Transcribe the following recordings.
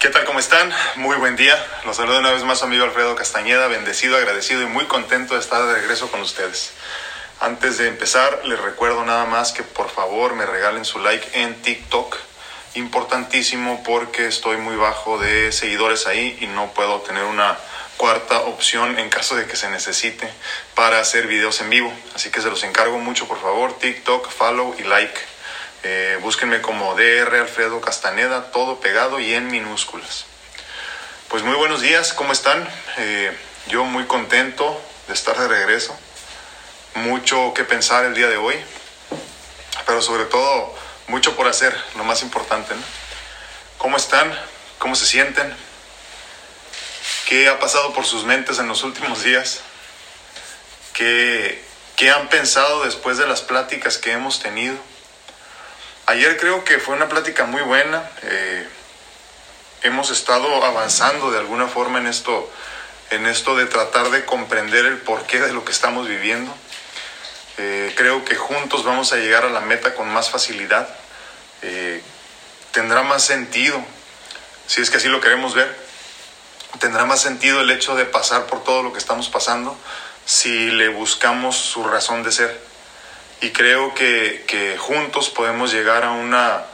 ¿Qué tal? ¿Cómo están? Muy buen día. Los saludo una vez más amigo Alfredo Castañeda, bendecido, agradecido y muy contento de estar de regreso con ustedes. Antes de empezar, les recuerdo nada más que por favor me regalen su like en TikTok. Importantísimo porque estoy muy bajo de seguidores ahí y no puedo tener una cuarta opción en caso de que se necesite para hacer videos en vivo. Así que se los encargo mucho, por favor, TikTok, follow y like. Eh, búsquenme como DR Alfredo Castaneda, todo pegado y en minúsculas. Pues muy buenos días, ¿cómo están? Eh, yo muy contento de estar de regreso. Mucho que pensar el día de hoy, pero sobre todo mucho por hacer, lo más importante. ¿no? ¿Cómo están? ¿Cómo se sienten? ¿Qué ha pasado por sus mentes en los últimos días? ¿Qué, qué han pensado después de las pláticas que hemos tenido? Ayer creo que fue una plática muy buena. Eh, hemos estado avanzando de alguna forma en esto, en esto de tratar de comprender el porqué de lo que estamos viviendo. Eh, creo que juntos vamos a llegar a la meta con más facilidad. Eh, tendrá más sentido, si es que así lo queremos ver, tendrá más sentido el hecho de pasar por todo lo que estamos pasando si le buscamos su razón de ser y creo que, que, juntos podemos llegar a una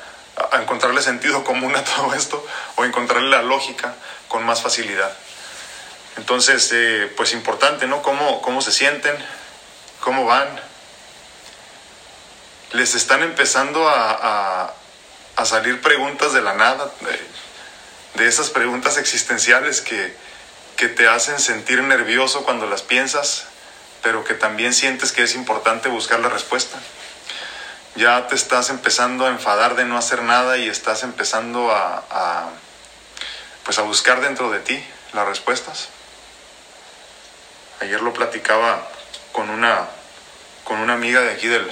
a encontrarle sentido común a todo esto o encontrarle la lógica con más facilidad. Entonces, eh, pues importante, ¿no? ¿Cómo, ¿Cómo se sienten? ¿Cómo van? Les están empezando a, a, a salir preguntas de la nada, de, de esas preguntas existenciales que, que te hacen sentir nervioso cuando las piensas, pero que también sientes que es importante buscar la respuesta. Ya te estás empezando a enfadar de no hacer nada y estás empezando a, a pues a buscar dentro de ti las respuestas. Ayer lo platicaba con una, con una amiga de aquí del,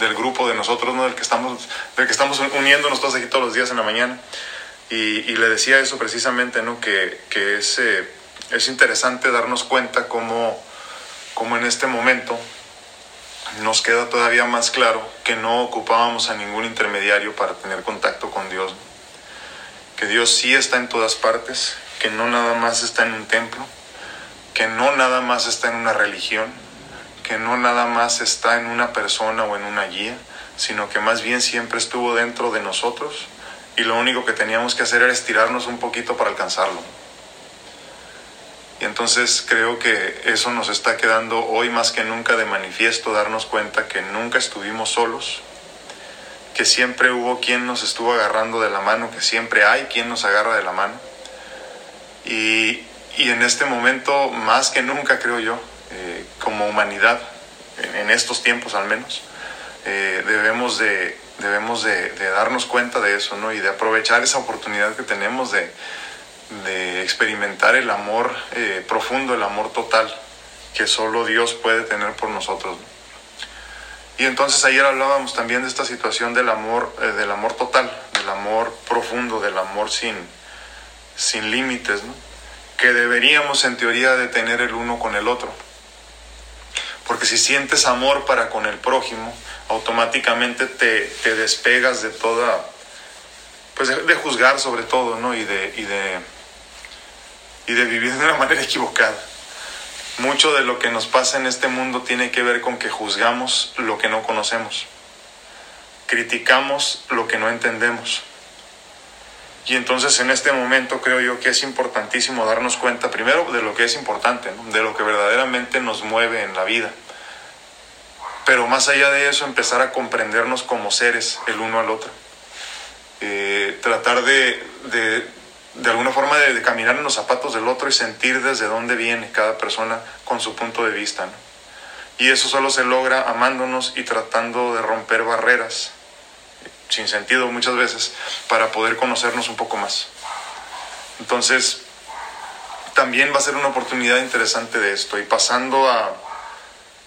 del grupo de nosotros, ¿no? del, que estamos, del que estamos uniéndonos todos aquí todos los días en la mañana. Y, y le decía eso precisamente, ¿no? que, que es, eh, es interesante darnos cuenta cómo como en este momento nos queda todavía más claro que no ocupábamos a ningún intermediario para tener contacto con Dios. Que Dios sí está en todas partes, que no nada más está en un templo, que no nada más está en una religión, que no nada más está en una persona o en una guía, sino que más bien siempre estuvo dentro de nosotros y lo único que teníamos que hacer era estirarnos un poquito para alcanzarlo. Y entonces creo que eso nos está quedando hoy más que nunca de manifiesto, darnos cuenta que nunca estuvimos solos, que siempre hubo quien nos estuvo agarrando de la mano, que siempre hay quien nos agarra de la mano. Y, y en este momento, más que nunca, creo yo, eh, como humanidad, en, estos tiempos al menos, eh, debemos, de, debemos de, de, darnos cuenta de eso, ¿no? Y de aprovechar esa oportunidad que tenemos de de experimentar el amor eh, profundo, el amor total que solo Dios puede tener por nosotros. Y entonces ayer hablábamos también de esta situación del amor, eh, del amor total, del amor profundo, del amor sin, sin límites, ¿no? que deberíamos en teoría de tener el uno con el otro. Porque si sientes amor para con el prójimo, automáticamente te, te despegas de toda, pues de, de, juzgar sobre todo, ¿no? Y de, y de y de vivir de una manera equivocada. Mucho de lo que nos pasa en este mundo tiene que ver con que juzgamos lo que no conocemos, criticamos lo que no entendemos. Y entonces en este momento creo yo que es importantísimo darnos cuenta primero de lo que es importante, de lo que verdaderamente nos mueve en la vida. Pero más allá de eso, empezar a comprendernos como seres el uno al otro. Eh, tratar de, de alguna forma de, caminar en los zapatos del otro y sentir desde dónde viene cada persona con su punto de vista. Y eso solo se logra amándonos y tratando de romper barreras, sin sentido muchas veces, para poder conocernos un poco más. Entonces, también va a ser una oportunidad interesante de esto. Y pasando a,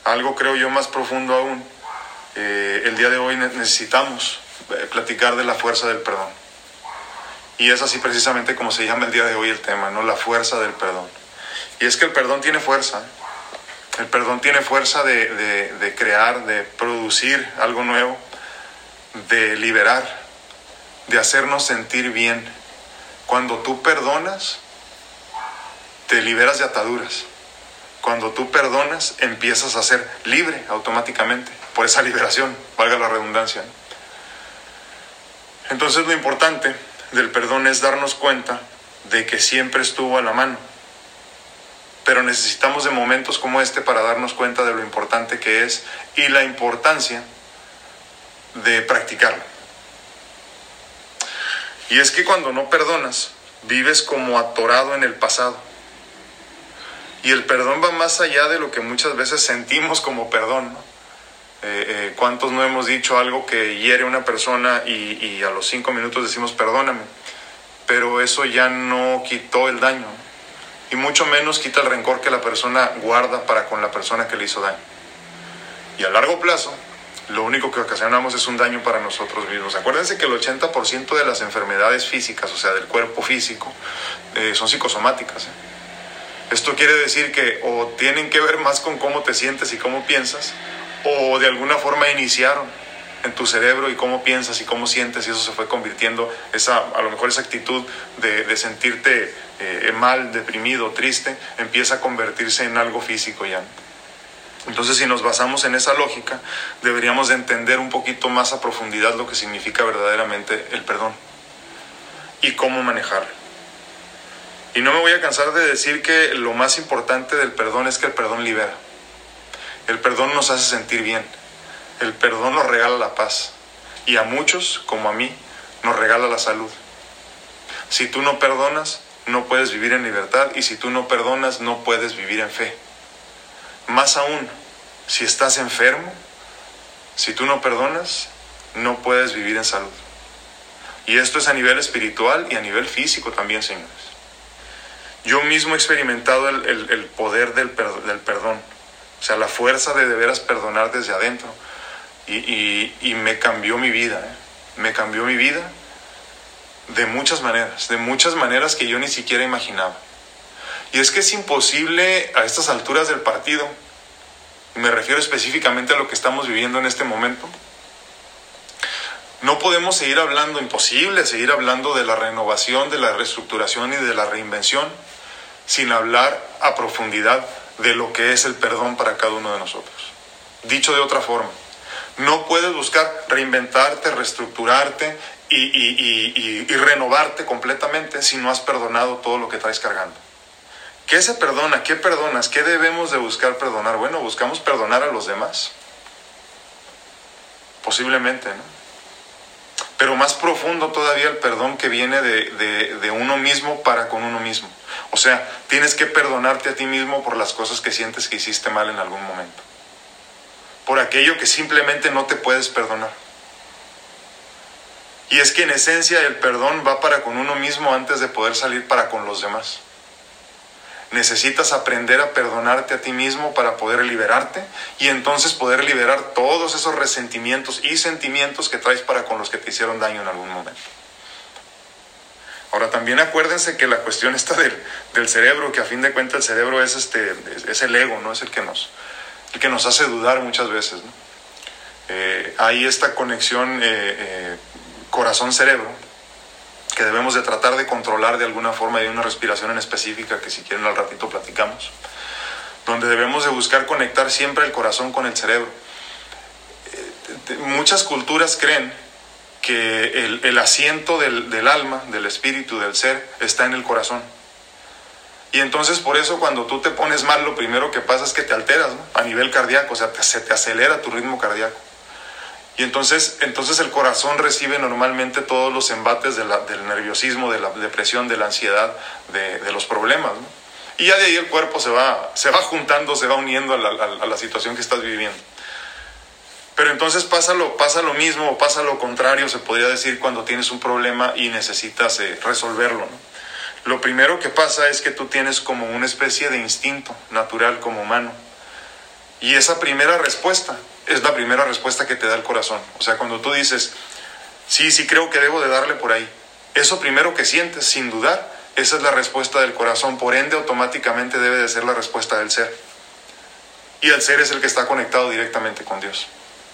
a algo, creo yo, más profundo aún, eh, el día de hoy necesitamos eh, platicar de la fuerza del perdón. Y es así precisamente como se llama el día de hoy el tema, ¿no? La fuerza del perdón. Y es que el perdón tiene fuerza. El perdón tiene fuerza de, de, de crear, de producir algo nuevo, de liberar, de hacernos sentir bien, Cuando tú perdonas, te liberas de ataduras. Cuando tú perdonas, empiezas a ser libre automáticamente por esa liberación, valga la redundancia. Entonces lo importante del perdón es darnos cuenta de que siempre estuvo a la mano. Pero necesitamos de momentos como este para darnos cuenta de lo importante que es y la importancia de practicarlo. Y es que cuando no perdonas, vives como atorado en el pasado. Y el perdón va más allá de lo que muchas veces sentimos como perdón. Eh, eh, ¿Cuántos no hemos dicho algo que hiere a una persona y, a los cinco minutos decimos perdóname? Pero eso ya no quitó el daño. Y mucho menos quita el rencor que la persona guarda para con la persona que le hizo daño. Y a largo plazo, lo único que ocasionamos es un daño para nosotros mismos. Acuérdense que el 80% de las enfermedades físicas, o sea, del cuerpo físico, eh, son psicosomáticas. Esto quiere decir que o tienen que ver más con cómo te sientes y cómo piensas, o de alguna forma iniciaron en tu cerebro y cómo piensas y cómo sientes y eso se fue convirtiendo, esa, a lo mejor esa actitud de, sentirte eh, mal, deprimido, triste, empieza a convertirse en algo físico ya. Entonces, si nos basamos en esa lógica, deberíamos de entender un poquito más a profundidad lo que significa verdaderamente el perdón y cómo manejarlo. Y no me voy a cansar de decir que lo más importante del perdón es que el perdón libera. El perdón nos hace sentir bien. El perdón nos regala la paz. Y a muchos, como a mí, nos regala la salud. Si tú no perdonas, no puedes vivir en libertad. Y si tú no perdonas, no puedes vivir en fe. Más aún, si estás enfermo, si tú no perdonas, no puedes vivir en salud. Y esto es a nivel espiritual y a nivel físico también, señores. Yo mismo he experimentado el, poder del, perdón, o sea, la fuerza de de veras perdonar desde adentro. Y, me cambió mi vida, ¿eh? me cambió mi vida de muchas maneras, de muchas maneras que yo ni siquiera imaginaba. Y es que es imposible a estas alturas del partido, me refiero específicamente a lo que estamos viviendo en este momento, no podemos seguir hablando, imposible seguir hablando de la renovación, de la reestructuración y de la reinvención sin hablar a profundidad de lo que es el perdón para cada uno de nosotros. Dicho de otra forma, no puedes buscar reinventarte, reestructurarte y, renovarte completamente si no has perdonado todo lo que traes cargando. ¿Qué se perdona? ¿Qué perdonas? ¿Qué debemos de buscar perdonar? Bueno, buscamos perdonar a los demás. Posiblemente, ¿no? pero más profundo todavía el perdón que viene de, uno mismo para con uno mismo. O sea, tienes que perdonarte a ti mismo por las cosas que sientes que hiciste mal en algún momento. Por aquello que simplemente no te puedes perdonar. Y es que en esencia el perdón va para con uno mismo antes de poder salir para con los demás. Necesitas aprender a perdonarte a ti mismo para poder liberarte y entonces poder liberar todos esos resentimientos y sentimientos que traes para con los que te hicieron daño en algún momento. Ahora también acuérdense que la cuestión está del, cerebro, que a fin de cuentas el cerebro es, este, es el ego, ¿no? Es el que nos, el que nos hace dudar muchas veces. Eh, hay esta conexión eh, eh, corazón-cerebro que debemos de tratar de controlar de alguna forma. Hay una respiración en específica que si quieren al ratito platicamos, donde debemos de buscar conectar siempre el corazón con el cerebro. Muchas culturas creen que el, asiento del, alma, del espíritu, del ser, está en el corazón. Y entonces por eso cuando tú te pones mal, lo primero que pasa es que te alteras a nivel cardíaco, o sea, se te acelera tu ritmo cardíaco. Y entonces, entonces el corazón recibe normalmente todos los embates del nerviosismo, de la depresión, de la ansiedad, de, los problemas. Y ya de ahí el cuerpo se va, se va juntando, se va uniendo a la, situación que estás viviendo. Pero entonces pasa lo, pasa lo mismo o pasa lo contrario, se podría decir, cuando tienes un problema y necesitas eh, resolverlo. Lo primero que pasa es que tú tienes como una especie de instinto natural como humano. Y esa primera respuesta es la primera respuesta que te da el corazón. O sea, cuando tú dices, sí, sí creo que debo de darle por ahí, eso primero que sientes, sin dudar, esa es la respuesta del corazón. Por ende, automáticamente debe de ser la respuesta del ser. Y el ser es el que está conectado directamente con Dios.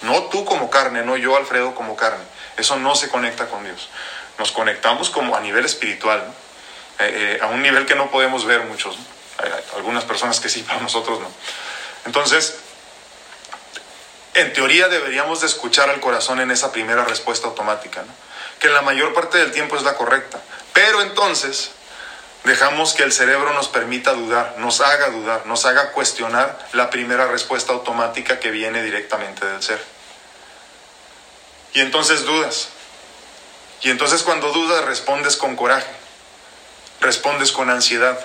No tú como carne, no yo, Alfredo, como carne. Eso no se conecta con Dios. Nos conectamos como a nivel espiritual. eh, a un nivel que no podemos ver muchos. Algunas personas que sí, pero nosotros no. Entonces, en teoría deberíamos de escuchar al corazón en esa primera respuesta automática, que la mayor parte del tiempo es la correcta. Pero entonces dejamos que el cerebro nos permita dudar, nos haga dudar, nos haga cuestionar la primera respuesta automática que viene directamente del ser. Y entonces dudas. Y entonces cuando dudas respondes con coraje, respondes con ansiedad,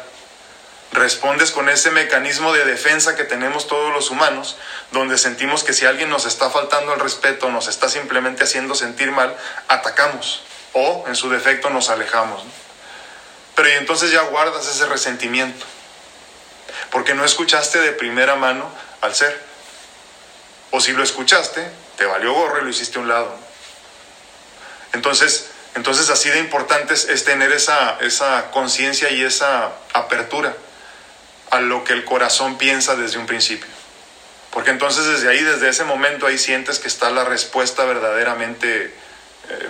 respondes con ese mecanismo de defensa que tenemos todos los humanos, donde sentimos que si alguien nos está faltando el respeto, nos está simplemente haciendo sentir mal, atacamos o en su defecto nos alejamos. Pero y entonces ya guardas ese resentimiento, porque no escuchaste de primera mano al ser. O si lo escuchaste, te valió gorro y lo hiciste a un lado. Entonces, entonces así de importante es, tener esa, esa conciencia y esa apertura a lo que el corazón piensa desde un principio. Porque entonces desde ahí, desde ese momento, ahí sientes que está la respuesta verdaderamente eh,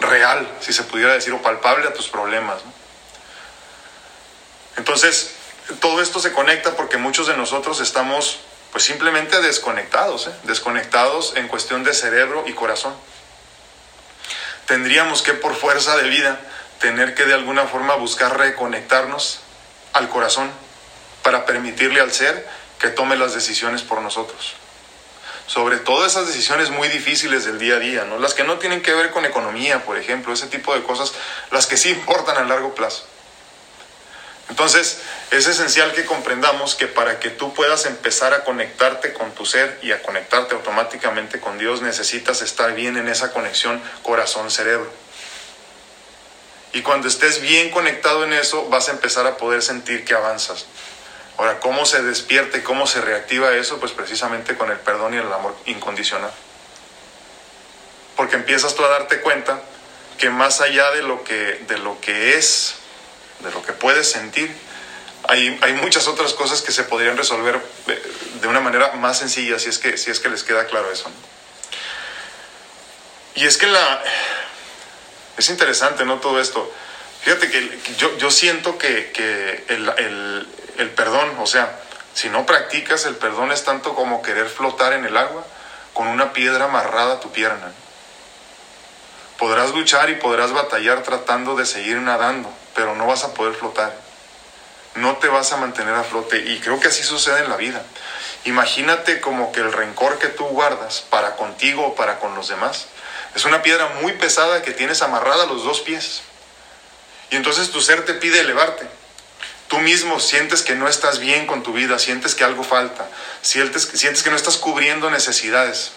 real, si se pudiera decir, o palpable a tus problemas. Entonces, todo esto se conecta porque muchos de nosotros estamos pues simplemente desconectados, ¿eh? desconectados en cuestión de cerebro y corazón. Tendríamos que por fuerza de vida tener que de alguna forma buscar reconectarnos al corazón para permitirle al ser que tome las decisiones por nosotros. Sobre todo esas decisiones muy difíciles del día a día, ¿no? Las que no tienen que ver con economía, por ejemplo, ese tipo de cosas, las que sí importan a largo plazo. Entonces, es esencial que comprendamos que para que tú puedas empezar a conectarte con tu ser y a conectarte automáticamente con Dios, necesitas estar bien en esa conexión corazón-cerebro. Y cuando estés bien conectado en eso, vas a empezar a poder sentir que avanzas. Ahora, ¿cómo se despierta cómo se reactiva eso? Pues precisamente con el perdón y el amor incondicional. Porque empiezas tú a darte cuenta que más allá de lo que, de lo que es, de lo que puedes sentir, hay, hay muchas otras cosas que se podrían resolver de una manera más sencilla, si es que, si es que les queda claro eso. Y es que la... Es interesante, ¿no? Todo esto. Fíjate que yo, yo siento que, que el, el, el perdón, o sea, si no practicas el perdón es tanto como querer flotar en el agua con una piedra amarrada a tu pierna. Podrás luchar y podrás batallar tratando de seguir nadando, pero no vas a poder flotar. No te vas a mantener a flote y creo que así sucede en la vida. Imagínate como que el rencor que tú guardas para contigo o para con los demás es una piedra muy pesada que tienes amarrada a los dos pies. Y entonces tu ser te pide elevarte Tú mismo sientes que no estás bien con tu vida, sientes que algo falta, sientes, sientes que no estás cubriendo necesidades.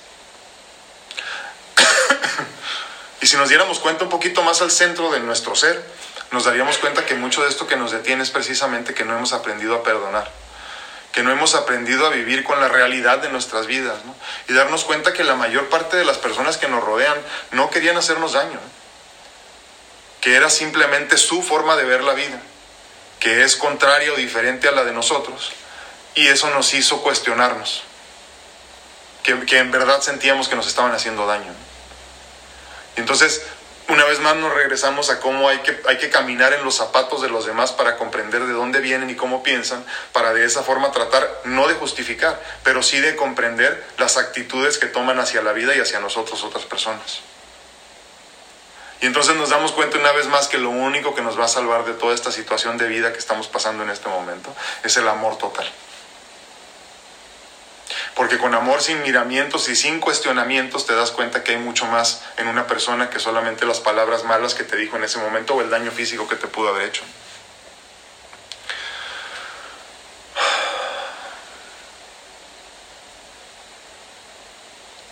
Y si nos diéramos cuenta un poquito más al centro de nuestro ser, nos daríamos cuenta que mucho de esto que nos detiene es precisamente que no hemos aprendido a perdonar, que no hemos aprendido a vivir con la realidad de nuestras vidas, y darnos cuenta que la mayor parte de las personas que nos rodean no querían hacernos daño, que era simplemente su forma de ver la vida que es contraria o diferente a la de nosotros, y eso nos hizo cuestionarnos, que, en verdad sentíamos que nos estaban haciendo daño. Entonces, una vez más nos regresamos a cómo hay que, hay que caminar en los zapatos de los demás para comprender de dónde vienen y cómo piensan, para de esa forma tratar, no de justificar, pero sí de comprender las actitudes que toman hacia la vida y hacia nosotros otras personas. Y entonces nos damos cuenta una vez más que lo único que nos va a salvar de toda esta situación de vida que estamos pasando en este momento es el amor total. Porque con amor sin miramientos y sin cuestionamientos te das cuenta que hay mucho más en una persona que solamente las palabras malas que te dijo en ese momento o el daño físico que te pudo haber hecho.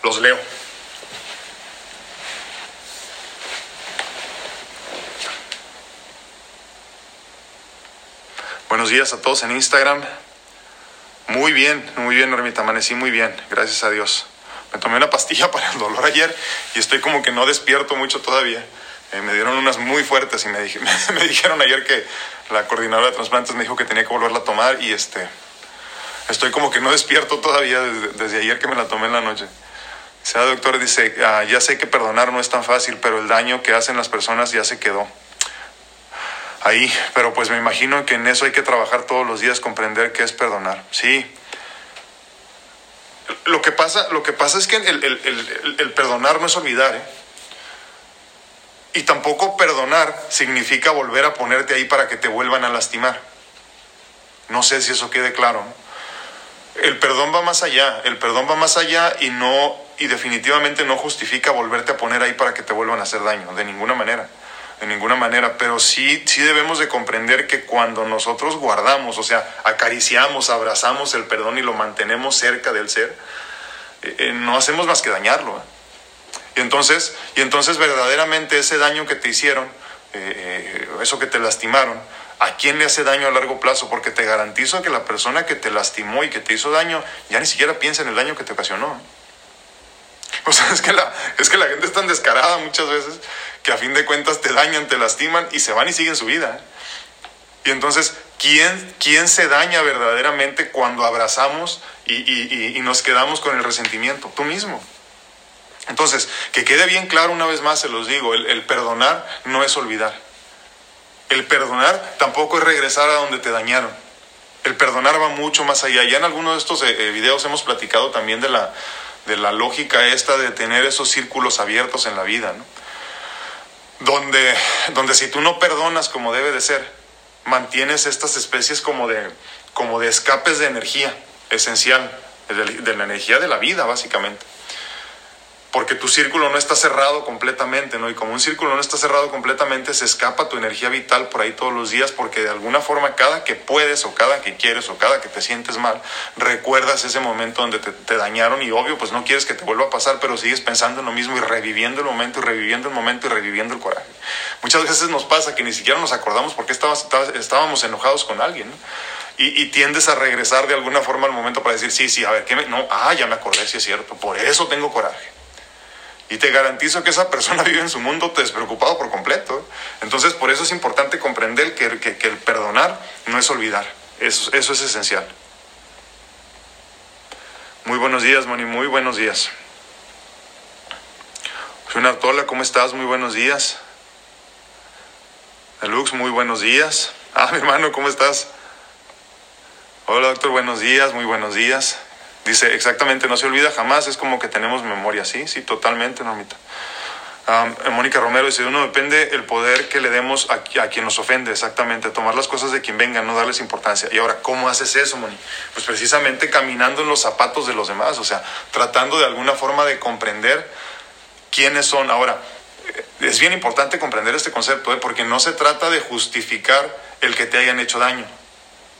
Los leo. Buenos días a todos en Instagram. Muy bien, muy bien, Ermita, amanecí muy bien, gracias a Dios. Me tomé una pastilla para el dolor ayer y estoy como que no despierto mucho todavía. Eh, me dieron unas muy fuertes y me, me, dijeron ayer que la coordinadora de trasplantes me dijo que tenía que volverla a tomar y este, estoy como que no despierto todavía desde, ayer que me la tomé en la noche. O sea, doctor, dice, ah, ya sé que perdonar no es tan fácil, pero el daño que hacen las personas ya se quedó. Ahí, pero pues me imagino que en eso hay que trabajar todos los días, comprender qué es perdonar. Sí. Lo que pasa, lo que pasa es que el, perdonar no es olvidar, ¿eh? Y tampoco perdonar significa volver a ponerte ahí para que te vuelvan a lastimar. No sé si eso quede claro. El perdón va más allá, el perdón va más allá y no y definitivamente no justifica volverte a poner ahí para que te vuelvan a hacer daño, de ninguna manera, de ninguna manera, pero sí sí debemos de comprender que cuando nosotros guardamos, o sea, acariciamos, abrazamos el perdón y lo mantenemos cerca del ser, eh, eh, no hacemos más que dañarlo. ¿eh? Y entonces, y entonces verdaderamente ese daño que te hicieron, eso que te lastimaron, ¿A quién le hace daño a largo plazo? Porque te garantizo que la persona que te lastimó y que te hizo daño ya ni siquiera piensa en el daño que te ocasionó. O sea, es que la, es que la gente es tan descarada muchas veces que a fin de cuentas te dañan, te lastiman y se van y siguen su vida. Y entonces, ¿quién, quién se daña verdaderamente cuando abrazamos y, nos quedamos con el resentimiento? Tú mismo. Entonces, que quede bien claro una vez más, se los digo, el perdonar no es olvidar. El perdonar tampoco es regresar a donde te dañaron. El perdonar va mucho más allá. Ya en algunos de estos eh, eh, videos hemos platicado también de la, de la lógica esta de tener esos círculos abiertos en la vida, ¿no? Donde, donde si tú no perdonas como debe de ser, mantienes estas especies como de, como de escapes de energía esencial, de la energía de la vida, básicamente porque tu círculo no está cerrado completamente, ¿no? Y como un círculo no está cerrado completamente, se escapa tu energía vital por ahí todos los días, porque de alguna forma cada que puedes o cada que quieres o cada que te sientes mal, recuerdas ese momento donde te, dañaron y obvio, pues no quieres que te vuelva a pasar, pero sigues pensando en lo mismo y reviviendo el momento y reviviendo el momento y reviviendo el coraje. Muchas veces nos pasa que ni siquiera nos acordamos por qué estábamos, enojados con alguien, ¿no? Y, tiendes a regresar de alguna forma al momento para decir, sí, sí, a ver, ¿qué me...? No, ah, ya me acordé, sí es cierto, por eso tengo coraje. Y te garantizo que esa persona vive en su mundo despreocupado por completo. Entonces, por eso es importante comprender que, el perdonar no es olvidar. Eso, es esencial. Muy buenos días, Moni, muy buenos días. Artola, ¿cómo estás? Muy buenos días. Lux, muy buenos días. Ah, mi hermano, ¿cómo estás? Hola, doctor, buenos días, muy buenos días. Dice, exactamente, no se olvida jamás, es como que tenemos memoria, sí, sí, totalmente, Normita. Mónica Romero dice, uno depende el poder que le demos a, quien nos ofende, exactamente, tomar las cosas de quien venga, no darles importancia. Y ahora, ¿cómo haces eso, Moni? Pues precisamente caminando en los zapatos de los demás, o sea, tratando de alguna forma de comprender quiénes son. Ahora, eh, es bien importante comprender este concepto, ¿eh? porque no se trata de justificar el que te hayan hecho daño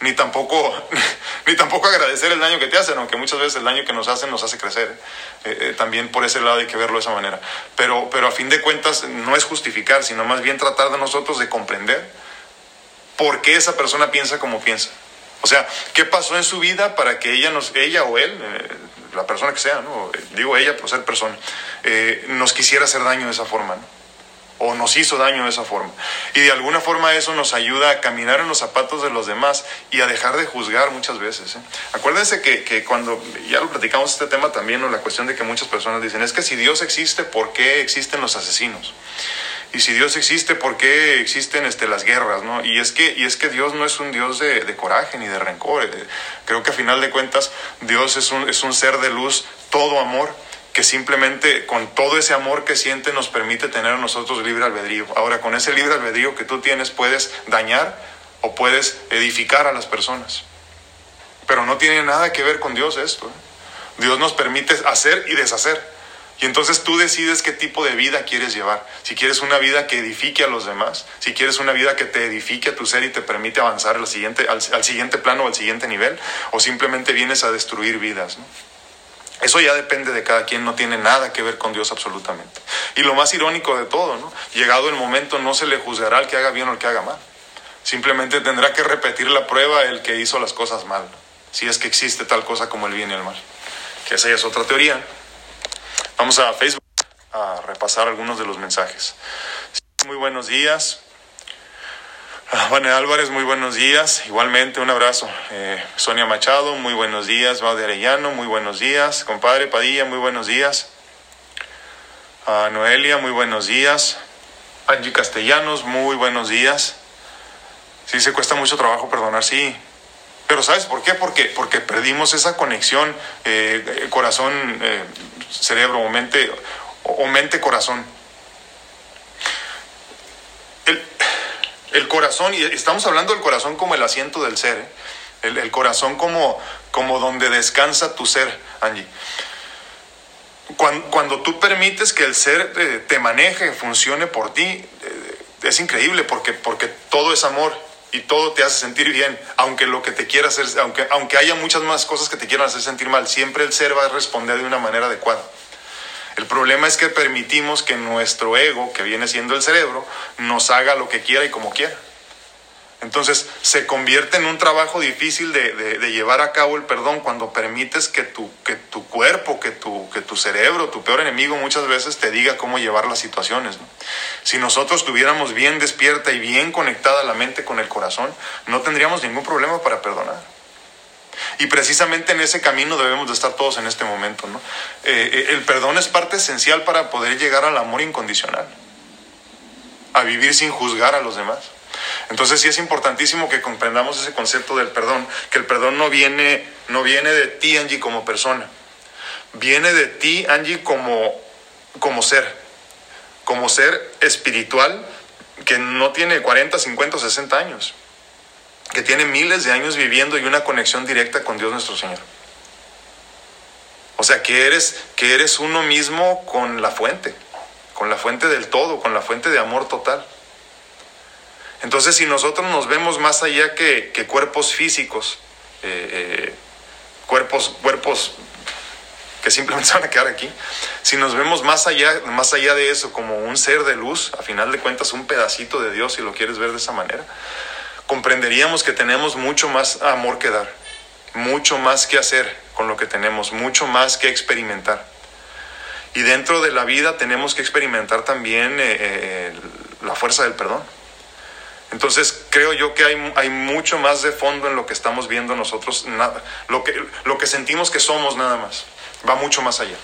ni tampoco, ni tampoco agradecer el daño que te hacen, aunque muchas veces el daño que nos hacen nos hace crecer. Eh, eh, también por ese lado hay que verlo de esa manera. Pero, pero a fin de cuentas no es justificar, sino más bien tratar de nosotros de comprender por qué esa persona piensa como piensa. O sea, ¿qué pasó en su vida para que ella, nos, ella o él, eh, la persona que sea, ¿no? digo ella por ser persona, nos quisiera hacer daño de esa forma? O nos hizo daño de esa forma. Y de alguna forma eso nos ayuda a caminar en los zapatos de los demás y a dejar de juzgar muchas veces. ¿eh? Acuérdense que, que, cuando, ya lo platicamos este tema también, ¿no? la cuestión de que muchas personas dicen, es que si Dios existe, ¿por qué existen los asesinos? Y si Dios existe, ¿por qué existen este, las guerras? ¿no? Y, es que, y es que Dios no es un Dios de, de coraje ni de rencor. Eh, creo que a final de cuentas Dios es un, es un ser de luz, todo amor que simplemente con todo ese amor que siente nos permite tener a nosotros libre albedrío. Ahora, con ese libre albedrío que tú tienes puedes dañar o puedes edificar a las personas. Pero no tiene nada que ver con Dios esto. ¿eh? Dios nos permite hacer y deshacer. Y entonces tú decides qué tipo de vida quieres llevar. Si quieres una vida que edifique a los demás, si quieres una vida que te edifique a tu ser y te permite avanzar al siguiente, al, al siguiente plano o al siguiente nivel, o simplemente vienes a destruir vidas. ¿no? Eso ya depende de cada quien, no tiene nada que ver con Dios absolutamente. Y lo más irónico de todo, ¿no? Llegado el momento no se le juzgará al que haga bien o al que haga mal. Simplemente tendrá que repetir la prueba el que hizo las cosas mal, si es que existe tal cosa como el bien y el mal. Que esa ya es otra teoría. Vamos a Facebook a repasar algunos de los mensajes. Muy buenos días. Juan Álvarez, muy buenos días. Igualmente, un abrazo. Eh, Sonia Machado, muy buenos días. de Arellano, muy buenos días. Compadre Padilla, muy buenos días. Noelia, muy buenos días. Angie Castellanos, muy buenos días. Sí, se cuesta mucho trabajo perdonar, sí. Pero ¿sabes por qué? Porque, porque perdimos esa conexión eh, corazón, eh, cerebro mente, o mente, corazón. El, el, corazón, y estamos hablando del corazón como el asiento del ser, ¿eh? el, corazón como, como donde descansa tu ser, Angie. Cuando, cuando tú permites que el ser eh, te maneje, funcione por ti, eh, es increíble porque, porque todo es amor y todo te hace sentir bien, aunque lo que te quiera hacer, aunque, aunque haya muchas más cosas que te quieran hacer sentir mal, siempre el ser va a responder de una manera adecuada. El problema es que permitimos que nuestro ego, que viene siendo el cerebro, nos haga lo que quiera y como quiera. Entonces se convierte en un trabajo difícil de, llevar a cabo el perdón cuando permites que tu, que tu cuerpo, que tu, que tu cerebro, tu peor enemigo muchas veces te diga cómo llevar las situaciones. Si nosotros tuviéramos bien despierta y bien conectada la mente con el corazón, no tendríamos ningún problema para perdonar. Y precisamente en ese camino debemos de estar todos en este momento. ¿no? Eh, el perdón es parte esencial para poder llegar al amor incondicional, a vivir sin juzgar a los demás. Entonces sí es importantísimo que comprendamos ese concepto del perdón, que el perdón no viene, no viene de ti, Angie, como persona, viene de ti, Angie, como, como ser, como ser espiritual que no tiene 40, 50 o 60 años, que tiene miles de años viviendo y una conexión directa con Dios nuestro Señor. O sea, que eres, que eres uno mismo con la fuente, con la fuente del todo, con la fuente de amor total. Entonces, si nosotros nos vemos más allá que, cuerpos físicos, eh, eh, cuerpos, cuerpos que simplemente se van a quedar aquí, si nos vemos más allá, más allá de eso como un ser de luz, a final de cuentas un pedacito de Dios, si lo quieres ver de esa manera, comprenderíamos que tenemos mucho más amor que dar, mucho más que hacer con lo que tenemos, mucho más que experimentar. Y dentro de la vida tenemos que experimentar también eh, la fuerza del perdón. Entonces creo yo que hay, hay, mucho más de fondo en lo que estamos viendo nosotros, nada, lo, que, lo que sentimos que somos nada más, va mucho más allá.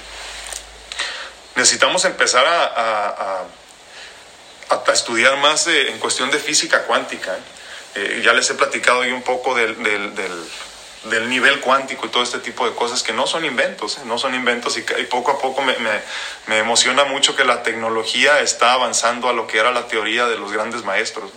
Necesitamos empezar a, a, a, a estudiar más de, en cuestión de física cuántica. Eh, ya les he platicado hoy un poco del, del, nivel cuántico y todo este tipo de cosas que no son inventos, ¿eh? no son inventos y, poco a poco me, me, emociona mucho que la tecnología está avanzando a lo que era la teoría de los grandes maestros.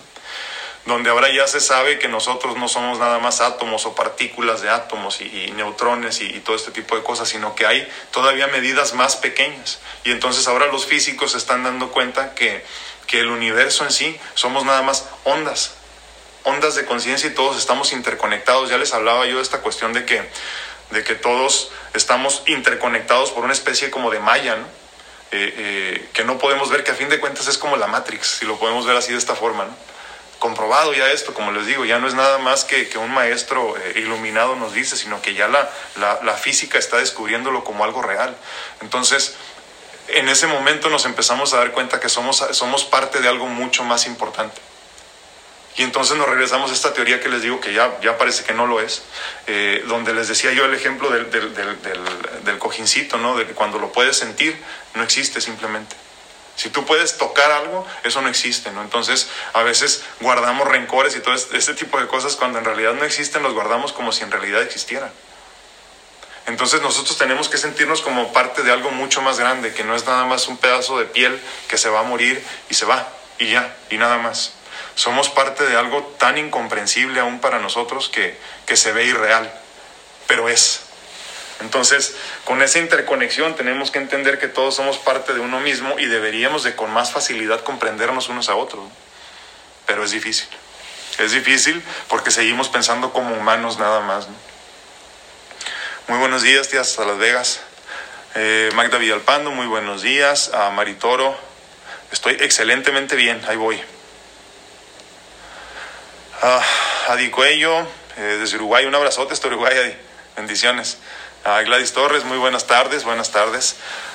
donde ahora ya se sabe que nosotros no somos nada más átomos o partículas de átomos y, neutrones y, y, todo este tipo de cosas, sino que hay todavía medidas más pequeñas. Y entonces ahora los físicos se están dando cuenta que, que el universo en sí somos nada más ondas, ondas de conciencia y todos estamos interconectados. Ya les hablaba yo de esta cuestión de que, de que todos estamos interconectados por una especie como de malla. Eh, eh, que no podemos ver, que a fin de cuentas es como la Matrix, si lo podemos ver así de esta forma, comprobado ya esto, como les digo, ya no es nada más que, que un maestro eh, iluminado nos dice, sino que ya la, la, la, física está descubriéndolo como algo real. Entonces, en ese momento nos empezamos a dar cuenta que somos, somos parte de algo mucho más importante. Y entonces nos regresamos a esta teoría que les digo que ya, ya parece que no lo es, eh, donde les decía yo el ejemplo del, del, del, del, cojincito, ¿no? de que cuando lo puedes sentir, no existe simplemente. Si tú puedes tocar algo, eso no existe, ¿no? Entonces, a veces guardamos rencores y todo este tipo de cosas cuando en realidad no existen, los guardamos como si en realidad existieran. Entonces nosotros tenemos que sentirnos como parte de algo mucho más grande, que no es nada más un pedazo de piel que se va a morir y se va, y ya, y nada más. Somos parte de algo tan incomprensible aún para nosotros que, que se ve irreal, pero es. Entonces, con esa interconexión tenemos que entender que todos somos parte de uno mismo y deberíamos de con más facilidad comprendernos unos a otros. Pero es difícil. Es difícil porque seguimos pensando como humanos nada más. Muy buenos días, tías, a Las Vegas. Eh, Magda Villalpando, muy buenos días. A Maritoro, estoy excelentemente bien, ahí voy. Ah, Adi Cuello, eh, desde Uruguay, un abrazote hasta Uruguay, Adi. Bendiciones. A Gladys Torres, muy buenas tardes, buenas tardes.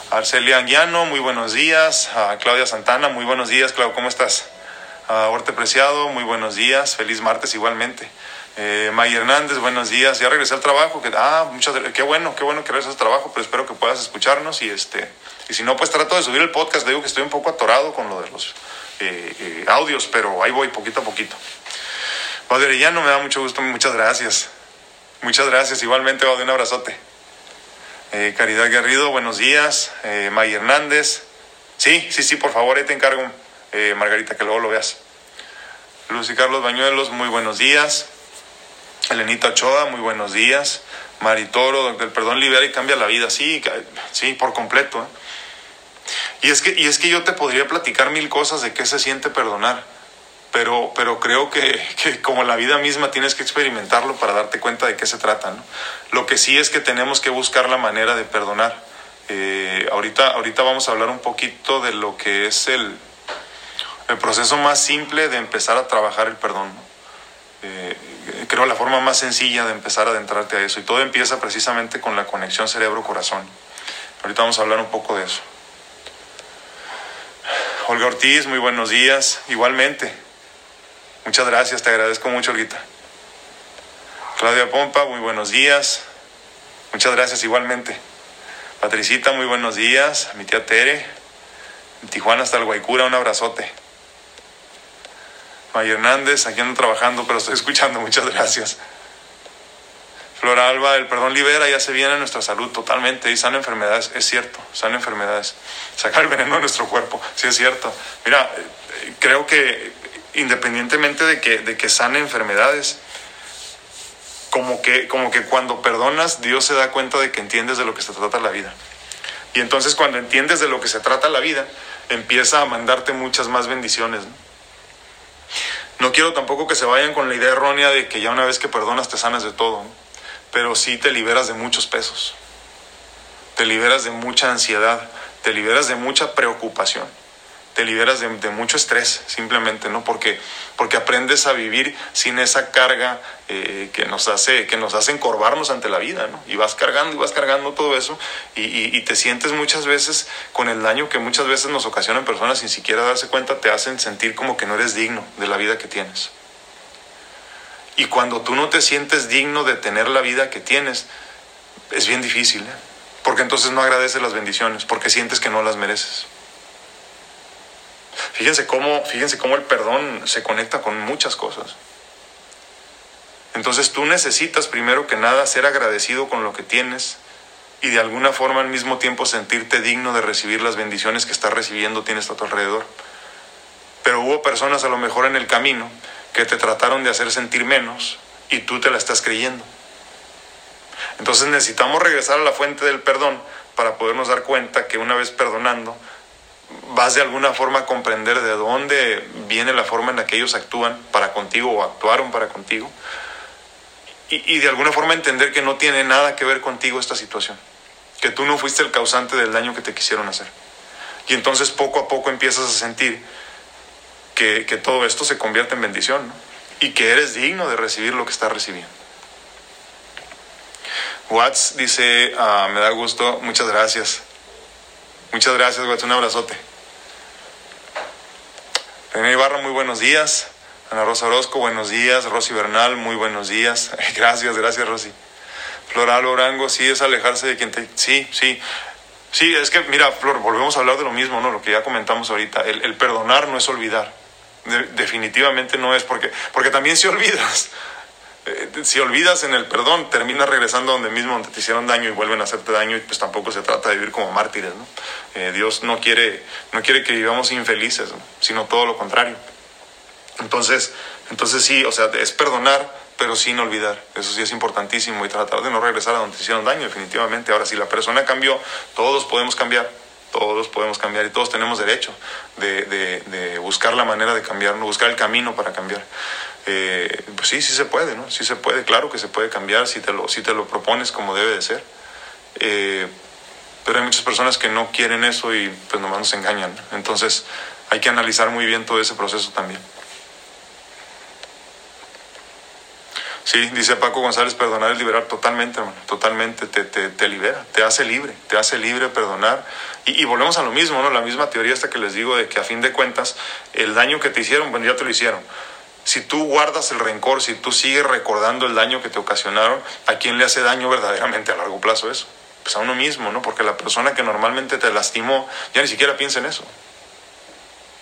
A Arcelia Anguiano, muy buenos días. A Claudia Santana, muy buenos días. Claudia, ¿cómo estás? A Orte Preciado, muy buenos días. Feliz martes igualmente. Eh, May Hernández, buenos días. Ya regresé al trabajo. Que, ah, muchas, qué bueno, qué bueno que regresas al trabajo, pero espero que puedas escucharnos y este y si no, pues trato de subir el podcast. Digo que estoy un poco atorado con lo de los eh, eh, audios, pero ahí voy poquito a poquito. Padre no me da mucho gusto, muchas gracias. Muchas gracias, igualmente, de un abrazote. Eh, Caridad Garrido, buenos días. Eh, May Hernández. Sí, sí, sí, por favor, ahí te encargo, eh, Margarita, que luego lo veas. Lucy Carlos Bañuelos, muy buenos días. Elenita Ochoa, muy buenos días. Mari Toro, el perdón libera y cambia la vida. Sí, sí, por completo. Y, es que, y es que yo te podría platicar mil cosas de qué se siente perdonar pero, pero creo que, que, como la vida misma tienes que experimentarlo para darte cuenta de qué se trata. ¿no? Lo que sí es que tenemos que buscar la manera de perdonar. Eh, ahorita, ahorita vamos a hablar un poquito de lo que es el, el proceso más simple de empezar a trabajar el perdón. Eh, creo la forma más sencilla de empezar a adentrarte a eso. Y todo empieza precisamente con la conexión cerebro-corazón. Ahorita vamos a hablar un poco de eso. Olga Ortiz, muy buenos días. Igualmente, Muchas gracias, te agradezco mucho, Olguita. Claudia Pompa, muy buenos días. Muchas gracias igualmente. Patricita, muy buenos días. Mi tía Tere. Tijuana hasta el Guaycura, un abrazote. May Hernández, aquí ando trabajando, pero estoy escuchando. Muchas gracias. Flora Alba, el perdón libera, ya se viene nuestra salud totalmente y sana enfermedades, es cierto, sana enfermedades. Sacar el veneno de nuestro cuerpo, sí es cierto. Mira, eh, creo que independientemente de que, de que sane enfermedades. Como que, como que cuando perdonas, Dios se da cuenta de que entiendes de lo que se trata la vida. Y entonces cuando entiendes de lo que se trata la vida, empieza a mandarte muchas más bendiciones. ¿no? quiero tampoco que se vayan con la idea errónea de que ya una vez que perdonas te sanas de todo, pero sí te liberas de muchos pesos, te liberas de mucha ansiedad, te liberas de mucha preocupación te liberas de, mucho estrés, simplemente, ¿no? Porque, porque aprendes a vivir sin esa carga eh, que, nos hace, que nos encorvarnos ante la vida, ¿no? Y vas cargando y vas cargando todo eso y, te sientes muchas veces con el daño que muchas veces nos ocasionan personas sin siquiera darse cuenta, te hacen sentir como que no eres digno de la vida que tienes. Y cuando tú no te sientes digno de tener la vida que tienes, es bien difícil, ¿eh? Porque entonces no agradeces las bendiciones, porque sientes que no las mereces. Fíjense cómo, fíjense cómo el perdón se conecta con muchas cosas. Entonces tú necesitas primero que nada ser agradecido con lo que tienes y de alguna forma al mismo tiempo sentirte digno de recibir las bendiciones que estás recibiendo, tienes a tu alrededor. Pero hubo personas a lo mejor en el camino que te trataron de hacer sentir menos y tú te la estás creyendo. Entonces necesitamos regresar a la fuente del perdón para podernos dar cuenta que una vez perdonando, vas de alguna forma a comprender de dónde viene la forma en la que ellos actúan para contigo o actuaron para contigo. Y, de alguna forma entender que no tiene nada que ver contigo esta situación. Que tú no fuiste el causante del daño que te quisieron hacer. Y entonces poco a poco empiezas a sentir que, todo esto se convierte en bendición. Y que eres digno de recibir lo que estás recibiendo. Watts dice, ah, me da gusto, muchas gracias. Muchas gracias, Watts, un abrazote. René Ibarra, muy buenos días. Ana Rosa Orozco, buenos días. Rosy Bernal, muy buenos días. Gracias, gracias, Rosy. Floral Orango, sí, es alejarse de quien te... Sí, sí. Sí, es que, mira, Flor, volvemos a hablar de lo mismo, ¿no? Lo que ya comentamos ahorita. El, perdonar no es olvidar. definitivamente no es, porque, porque también si olvidas, eh, si olvidas en el perdón, terminas regresando donde mismo, donde te hicieron daño y vuelven a hacerte daño y pues tampoco se trata de vivir como mártires, ¿no? Eh, Dios no quiere, no quiere que vivamos infelices, sino todo lo contrario. Entonces, entonces sí, o sea, es perdonar, pero sin olvidar. Eso sí es importantísimo y tratar de no regresar a donde te hicieron daño, definitivamente. Ahora, si la persona cambió, todos podemos cambiar, todos podemos cambiar y todos tenemos derecho de, de, de buscar la manera de cambiar, buscar el camino para cambiar. Eh, pues sí, sí se puede, ¿no? Sí se puede, claro que se puede cambiar si te lo, si te lo propones como debe de ser. Eh, pero hay muchas personas que no quieren eso y pues nomás nos engañan. Entonces hay que analizar muy bien todo ese proceso también. Sí, dice Paco González, perdonar es liberar totalmente, totalmente, te, te, libera, te hace libre, te hace libre perdonar. Y, y, volvemos a lo mismo, ¿no? La misma teoría esta que les digo de que a fin de cuentas el daño que te hicieron, bueno, ya te lo hicieron si tú guardas el rencor, si tú sigues recordando el daño que te ocasionaron, ¿a quién le hace daño verdaderamente a largo plazo eso? Pues a uno mismo, ¿no? Porque la persona que normalmente te lastimó ya ni siquiera piensa en eso.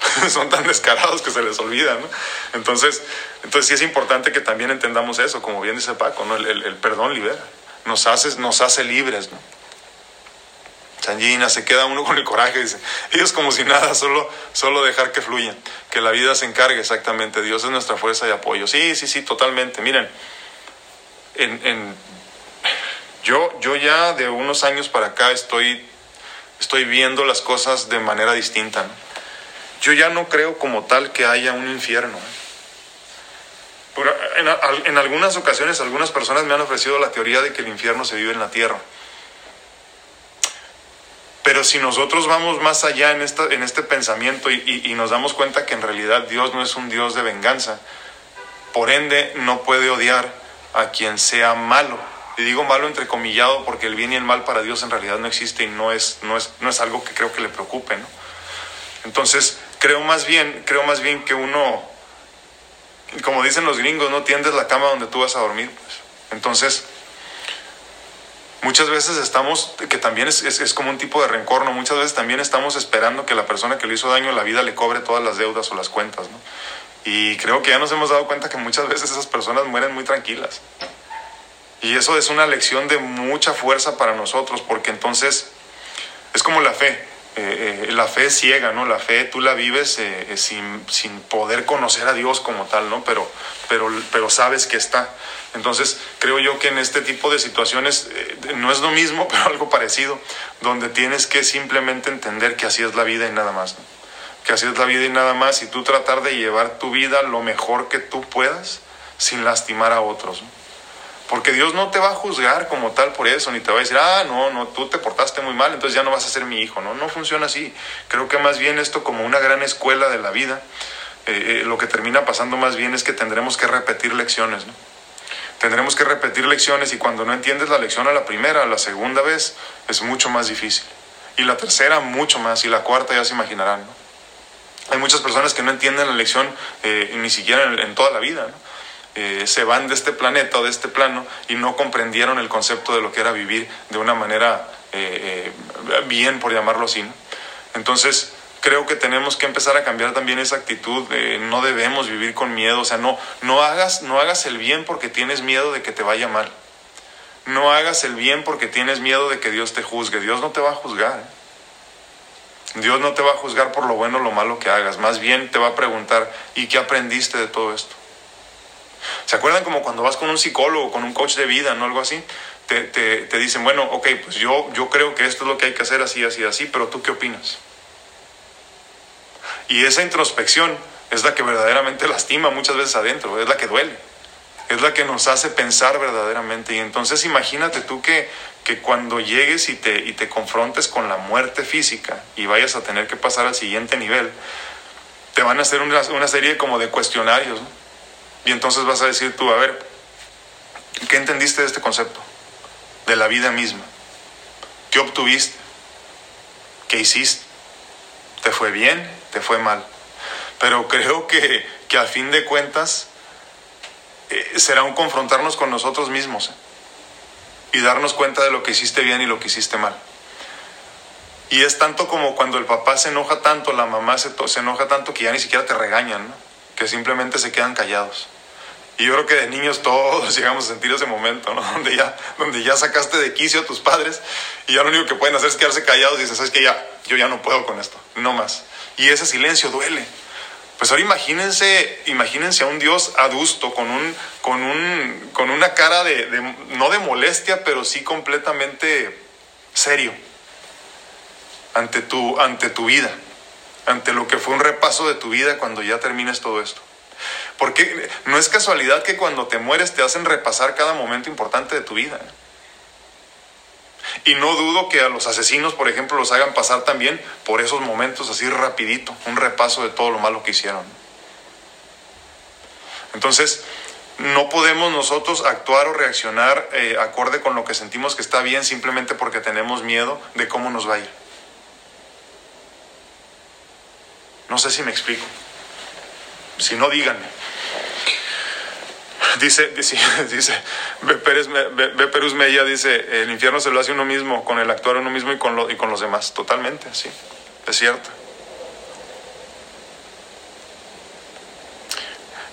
son tan descarados que se les olvida, ¿no? Entonces, entonces sí es importante que también entendamos eso, como bien dice Paco, ¿no? el, perdón libera, nos hace, nos hace libres, ¿no? Changina, se queda uno con el coraje, dice, ellos como si nada, solo, solo dejar que fluya, que la vida se encargue exactamente, Dios es nuestra fuerza y apoyo. Sí, sí, sí, totalmente. Miren, en, yo, yo ya de unos años para acá estoy, estoy viendo las cosas de manera distinta. Yo ya no creo como tal que haya un infierno. En, en algunas ocasiones algunas personas me han ofrecido la teoría de que el infierno se vive en la tierra. Pero si nosotros vamos más allá en, esta, en este pensamiento y, nos damos cuenta que en realidad Dios no es un Dios de venganza, por ende no puede odiar a quien sea malo. Y digo malo entrecomillado porque el bien y el mal para Dios en realidad no existe y no es, no es, no es algo que creo que le preocupe. Entonces, creo más bien, creo más bien que uno, como dicen los gringos, no tiendes la cama donde tú vas a dormir. Pues. Entonces, muchas veces estamos, que también es, es, como un tipo de rencor, ¿no? Muchas veces también estamos esperando que la persona que le hizo daño en la vida le cobre todas las deudas o las cuentas, ¿no? Y creo que ya nos hemos dado cuenta que muchas veces esas personas mueren muy tranquilas. Y eso es una lección de mucha fuerza para nosotros, porque entonces es como la fe. Eh, eh, la fe es ciega, ¿no? La fe tú la vives eh, sin, sin, poder conocer a Dios como tal, ¿no? Pero, pero, pero sabes que está. Entonces, creo yo que en este tipo de situaciones no es lo mismo, pero algo parecido, donde tienes que simplemente entender que así es la vida y nada más, Que así es la vida y nada más, y tú tratar de llevar tu vida lo mejor que tú puedas sin lastimar a otros, porque Dios no te va a juzgar como tal por eso, ni te va a decir, ah, no, no, tú te portaste muy mal, entonces ya no vas a ser mi hijo. No, no funciona así. Creo que más bien esto como una gran escuela de la vida, eh, eh, lo que termina pasando más bien es que tendremos que repetir lecciones, ¿no? Tendremos que repetir lecciones y cuando no entiendes la lección a la primera, a la segunda vez, es mucho más difícil. Y la tercera mucho más, y la cuarta ya se imaginarán. Hay muchas personas que no entienden la lección eh, ni siquiera en, toda la vida. Eh, se van de este planeta o de este plano y no comprendieron el concepto de lo que era vivir de una manera eh, eh, bien, por llamarlo así. Entonces, creo que tenemos que empezar a cambiar también esa actitud. no debemos vivir con miedo. O sea, no, no, hagas, no hagas el bien porque tienes miedo de que te vaya mal. No hagas el bien porque tienes miedo de que Dios te juzgue. Dios no te va a juzgar. Dios no te va a juzgar por lo bueno o lo malo que hagas. Más bien te va a preguntar, ¿y qué aprendiste de todo esto? ¿Se acuerdan como cuando vas con un psicólogo, con un coach de vida, ¿no? Algo así? Te, te, te, dicen, bueno, ok, pues yo, yo creo que esto es lo que hay que hacer así, así, así, pero tú qué opinas? Y esa introspección es la que verdaderamente lastima muchas veces adentro, es la que duele, es la que nos hace pensar verdaderamente. Y entonces imagínate tú que, que cuando llegues y te, y te confrontes con la muerte física y vayas a tener que pasar al siguiente nivel, te van a hacer una, una serie como de cuestionarios. Y entonces vas a decir tú, a ver, ¿qué entendiste de este concepto? De la vida misma. ¿Qué obtuviste? ¿Qué hiciste? ¿Te fue bien? ¿Te fue mal? Pero creo que, que a fin de cuentas eh, será un confrontarnos con nosotros mismos ¿eh? y darnos cuenta de lo que hiciste bien y lo que hiciste mal. Y es tanto como cuando el papá se enoja tanto, la mamá se, se enoja tanto que ya ni siquiera te regañan, que simplemente se quedan callados. Y yo creo que de niños todos llegamos a sentir ese momento. Donde ya, donde ya sacaste de quicio a tus padres y ya lo único que pueden hacer es quedarse callados y dices, ¿sabes que Ya, yo ya no puedo con esto, no más. Y ese silencio duele. Pues ahora imagínense, imagínense a un Dios adusto con, un, con, un, con una cara de, de, no de molestia, pero sí completamente serio ante tu, ante tu vida ante lo que fue un repaso de tu vida cuando ya termines todo esto. Porque no es casualidad que cuando te mueres te hacen repasar cada momento importante de tu vida. ¿eh? Y no dudo que a los asesinos, por ejemplo, los hagan pasar también por esos momentos así rapidito, un repaso de todo lo malo que hicieron. Entonces, no podemos nosotros actuar o reaccionar eh, acorde con lo que sentimos que está bien simplemente porque tenemos miedo de cómo nos va a ir. No sé si me explico. Si no, díganme. Dice, dice, dice Pérez, Perus Mella dice, el infierno se lo hace uno mismo, con el actuar uno mismo y con, lo, y con los demás. Totalmente, sí, es cierto.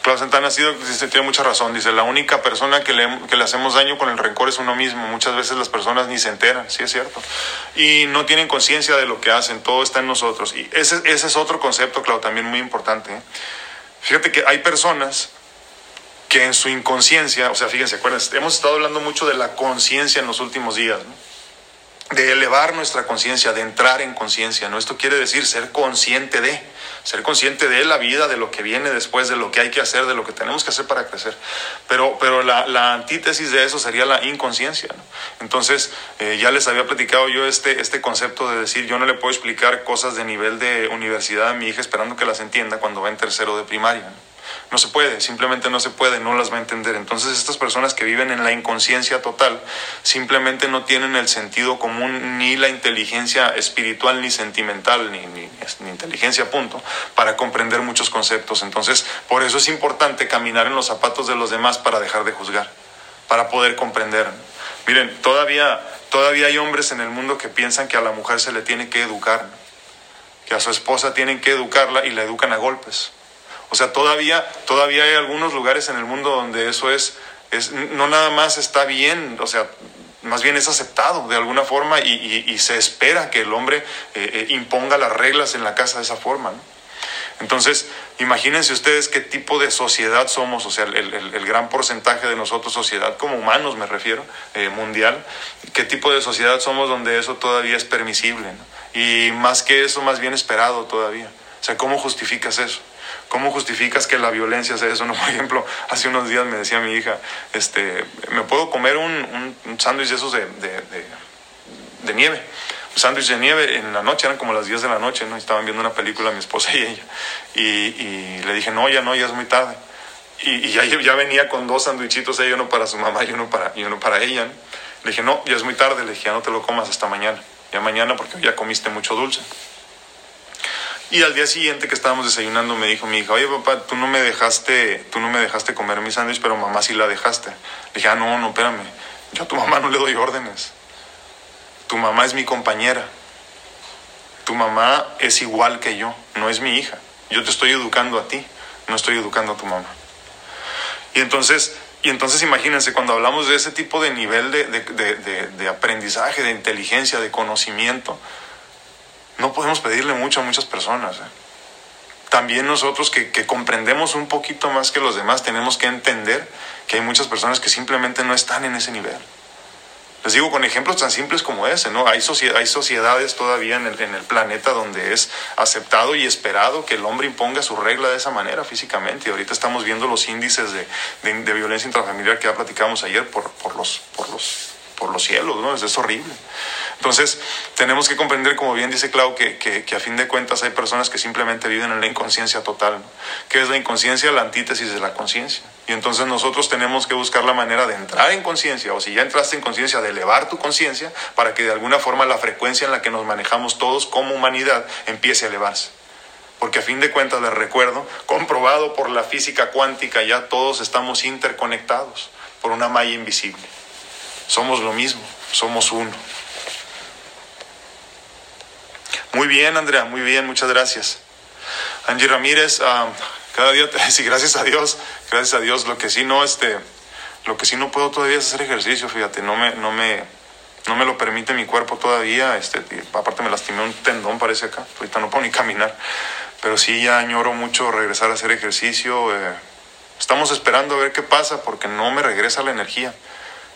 Claudio Santana sido, dice, tiene mucha razón, dice, la única persona que le, que le hacemos daño con el rencor es uno mismo. Muchas veces las personas ni se enteran, sí es cierto. Y no tienen conciencia de lo que hacen, todo está en nosotros. Y ese, ese es otro concepto, Claudio, también muy importante. ¿eh? Fíjate que hay personas que en su inconsciencia, o sea, fíjense, acuérdense, hemos estado hablando mucho de la conciencia en los últimos días, de elevar nuestra conciencia, de entrar en conciencia, ¿no? Esto quiere decir ser consciente de, ser consciente de la vida, de lo que viene después, de lo que hay que hacer, de lo que tenemos que hacer para crecer. Pero, pero la, antítesis de eso sería la inconsciencia. Entonces, eh, ya les había platicado yo este, este concepto de decir, yo no le puedo explicar cosas de nivel de universidad a mi hija esperando que las entienda cuando va en tercero de primaria. No se puede, simplemente no se puede, no las va a entender. Entonces estas personas que viven en la inconsciencia total simplemente no tienen el sentido común ni la inteligencia espiritual ni sentimental ni, ni, inteligencia punto para comprender muchos conceptos. Entonces por eso es importante caminar en los zapatos de los demás para dejar de juzgar, para poder comprender. Miren, todavía, todavía hay hombres en el mundo que piensan que a la mujer se le tiene que educar, que a su esposa tienen que educarla y la educan a golpes. O sea, todavía, todavía hay algunos lugares en el mundo donde eso es, es no nada más está bien, o sea, más bien es aceptado de alguna forma y, se espera que el hombre eh, eh, imponga las reglas en la casa de esa forma. ¿no? Entonces, imagínense ustedes qué tipo de sociedad somos, o sea, el gran porcentaje de nosotros, sociedad como humanos me refiero, eh, mundial, qué tipo de sociedad somos donde eso todavía es permisible. ¿no? Y más que eso, más bien esperado todavía. O sea, ¿cómo justificas eso? ¿Cómo justificas que la violencia sea eso? No, por ejemplo, hace unos días me decía mi hija, este, ¿me puedo comer un, un, un sándwich de esos de, de, de, de nieve? Sándwich de nieve en la noche, eran como las 10 de la noche, ¿no? Estaban viendo una película mi esposa y ella. Y, y le dije, no, ya no, ya es muy tarde. Y, y ya, ya, venía con dos sándwichitos, uno para su mamá y uno para, y uno para ella. ¿no? Le dije, no, ya es muy tarde, le dije, ya no te lo comas hasta mañana. Ya mañana porque ya comiste mucho dulce. Y al día siguiente que estábamos desayunando me dijo mi hija, oye papá, tú no me dejaste, tú no me dejaste comer mi sándwich, pero mamá sí la dejaste. Le dije, ah, no, no, espérame, yo a tu mamá no le doy órdenes. Tu mamá es mi compañera. Tu mamá es igual que yo, no es mi hija. Yo te estoy educando a ti, no estoy educando a tu mamá. Y entonces, y entonces imagínense, cuando hablamos de ese tipo de nivel de, de, de, de aprendizaje, de inteligencia, de conocimiento, no podemos pedirle mucho a muchas personas. ¿eh? También nosotros que, comprendemos un poquito más que los demás tenemos que entender que hay muchas personas que simplemente no están en ese nivel. Les digo con ejemplos tan simples como ese, ¿no? Hay, sociedad, hay sociedades todavía en el, planeta donde es aceptado y esperado que el hombre imponga su regla de esa manera físicamente. Y ahorita estamos viendo los índices de, violencia intrafamiliar que ya platicamos ayer por, los, por los cielos, ¿no? Es, es horrible. Entonces, tenemos que comprender, como bien dice Clau, que, que, que, a fin de cuentas hay personas que simplemente viven en la inconsciencia total. ¿no? ¿Qué es la inconsciencia? La antítesis de la conciencia. Y entonces nosotros tenemos que buscar la manera de entrar en conciencia, o si ya entraste en conciencia, de elevar tu conciencia para que de alguna forma la frecuencia en la que nos manejamos todos como humanidad empiece a elevarse. Porque a fin de cuentas, les recuerdo, comprobado por la física cuántica, ya todos estamos interconectados por una malla invisible. Somos lo mismo, somos uno. Muy bien, Andrea, muy bien, muchas gracias. Angie Ramírez, uh, cada día, sí, gracias a Dios, gracias a Dios. Lo que sí no, este, lo que sí no puedo todavía es hacer ejercicio, fíjate, no me, no me, no me lo permite mi cuerpo todavía. Este, aparte me lastimé un tendón, parece acá. Ahorita no puedo ni caminar. Pero sí ya añoro mucho regresar a hacer ejercicio. Eh, estamos esperando a ver qué pasa porque no me regresa la energía.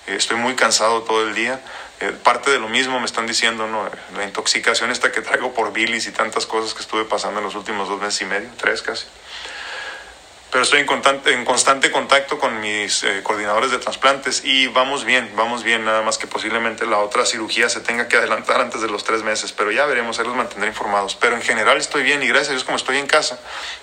Estoy muy cansado todo el día. Eh, parte de lo mismo me están diciendo, ¿no? La intoxicación esta que traigo por bilis y tantas cosas que estuve pasando en los últimos dos meses y medio, tres casi. Pero estoy en constante, en constante contacto con mis eh, coordinadores de trasplantes y vamos bien, vamos bien, nada más que posiblemente la otra cirugía se tenga que adelantar antes de los tres meses, pero ya veremos, ahí los mantendré informados. Pero en general estoy bien y gracias a Dios como estoy en casa,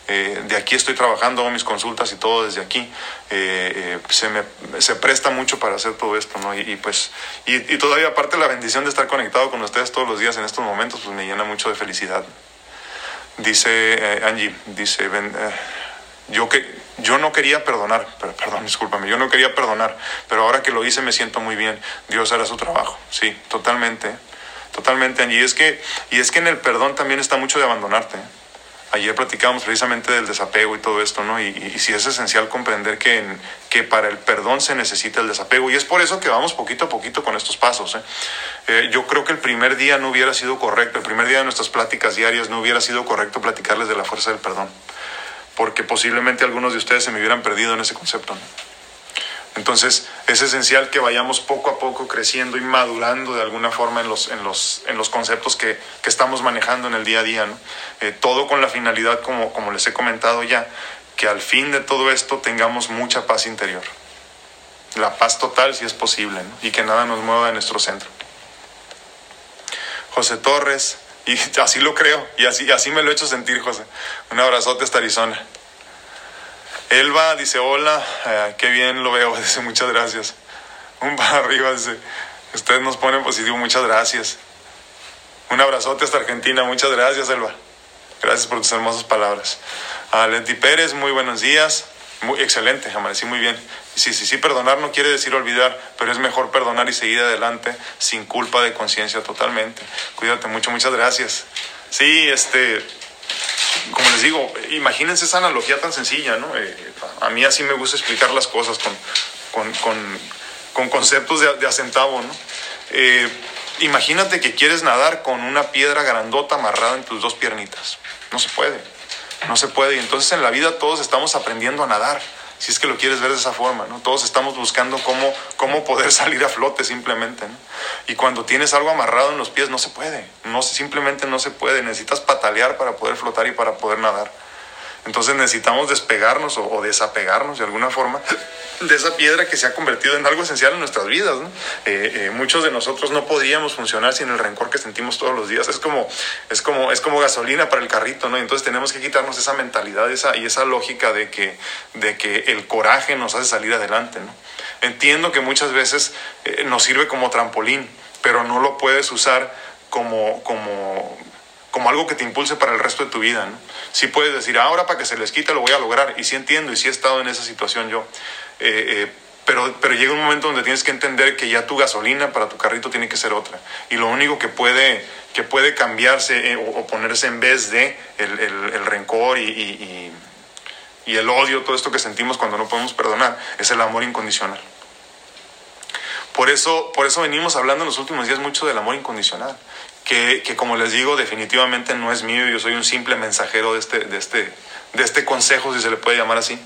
eh, de aquí estoy trabajando, hago mis consultas y todo desde aquí, eh, se, me, se presta mucho para hacer todo esto, ¿no? Y, pues, y, y, todavía aparte la bendición de estar conectado con ustedes todos los días en estos momentos, pues me llena mucho de felicidad. Dice Angie, dice... Ben, yo, que, yo no quería perdonar, perdón, discúlpame, yo no quería perdonar, pero ahora que lo hice me siento muy bien. Dios hará su trabajo, sí, totalmente, totalmente. Y es que, y es que en el perdón también está mucho de abandonarte. Ayer platicábamos precisamente del desapego y todo esto, ¿no? Y, y, sí es esencial comprender que, que para el perdón se necesita el desapego. Y es por eso que vamos poquito a poquito con estos pasos. ¿eh? Eh, yo creo que el primer día no hubiera sido correcto, el primer día de nuestras pláticas diarias no hubiera sido correcto platicarles de la fuerza del perdón. Porque posiblemente algunos de ustedes se me hubieran perdido en ese concepto. Entonces es esencial que vayamos poco a poco creciendo y madurando de alguna forma en los, en los, en los conceptos que, que estamos manejando en el día a día. ¿no? Eh, todo con la finalidad, como, como les he comentado ya, que al fin de todo esto tengamos mucha paz interior. La paz total si es posible y que nada nos mueva de nuestro centro. José Torres, y así lo creo, y así, así me lo he hecho sentir, José. Un abrazote hasta Arizona. Elba dice, hola, eh, qué bien lo veo, dice, muchas gracias. Un para arriba, dice, ustedes nos ponen positivo, muchas gracias. Un abrazote hasta Argentina, muchas gracias, Elba. Gracias por tus hermosas palabras. A Leti Pérez, muy buenos días. Muy excelente, amanecí muy bien. Sí, sí, sí, perdonar no quiere decir olvidar, pero es mejor perdonar y seguir adelante sin culpa de conciencia totalmente. Cuídate mucho, muchas gracias. Sí, este, como les digo, imagínense esa analogía tan sencilla, ¿no? Eh, a mí así me gusta explicar las cosas con, con, con, con conceptos de, de acentavo, ¿no? Eh, imagínate que quieres nadar con una piedra grandota amarrada en tus dos piernitas. No se puede, no se puede. Y entonces en la vida todos estamos aprendiendo a nadar si es que lo quieres ver de esa forma, ¿no? Todos estamos buscando cómo, cómo poder salir a flote simplemente, ¿no? Y cuando tienes algo amarrado en los pies no se puede, no, simplemente no se puede, necesitas patalear para poder flotar y para poder nadar. Entonces necesitamos despegarnos o, desapegarnos de alguna forma de esa piedra que se ha convertido en algo esencial en nuestras vidas. Eh, eh, muchos de nosotros no podríamos funcionar sin el rencor que sentimos todos los días. Es como, es como, es como gasolina para el carrito, ¿no? Entonces tenemos que quitarnos esa mentalidad esa, y esa lógica de que, de que el coraje nos hace salir adelante. Entiendo que muchas veces eh, nos sirve como trampolín, pero no lo puedes usar como, como, como algo que te impulse para el resto de tu vida. ¿no? Sí puedes decir, ahora para que se les quite lo voy a lograr. Y sí entiendo, y sí he estado en esa situación yo. Eh, eh, pero, pero llega un momento donde tienes que entender que ya tu gasolina para tu carrito tiene que ser otra. Y lo único que puede, que puede cambiarse eh, o, o, ponerse en vez de el, el, el rencor y, y, y, el odio, todo esto que sentimos cuando no podemos perdonar, es el amor incondicional. Por eso, por eso venimos hablando en los últimos días mucho del amor incondicional. Que, como les digo, definitivamente no es mío, yo soy un simple mensajero de este, de este, de este consejo, si se le puede llamar así.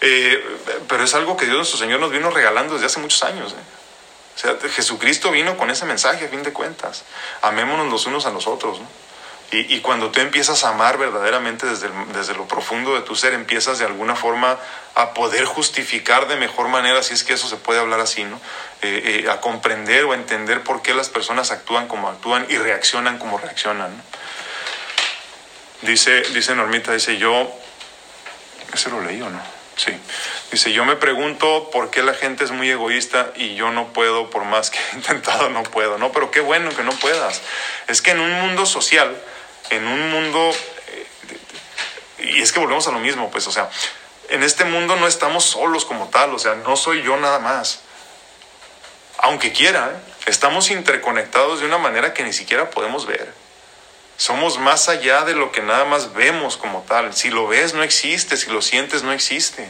Eh, pero es algo que Dios nuestro Señor nos vino regalando desde hace muchos años. ¿eh? O sea, Jesucristo vino con ese mensaje a fin de cuentas. Amémonos los unos a los otros. ¿no? Y, y, cuando tú empiezas a amar verdaderamente desde, el, desde lo profundo de tu ser, empiezas de alguna forma a poder justificar de mejor manera, si es que eso se puede hablar así, ¿no? Eh, eh, a comprender o a entender por qué las personas actúan como actúan y reaccionan como reaccionan. ¿no? Dice, dice Normita, dice yo, ¿ese lo leí o no? Sí. Dice, yo me pregunto por qué la gente es muy egoísta y yo no puedo, por más que he intentado, no puedo. No, pero qué bueno que no puedas. Es que en un mundo social, en un mundo, eh, y es que volvemos a lo mismo, pues, o sea, en este mundo no estamos solos como tal, o sea, no soy yo nada más. Aunque quiera, estamos interconectados de una manera que ni siquiera podemos ver. Somos más allá de lo que nada más vemos como tal. Si lo ves no existe, si lo sientes no existe.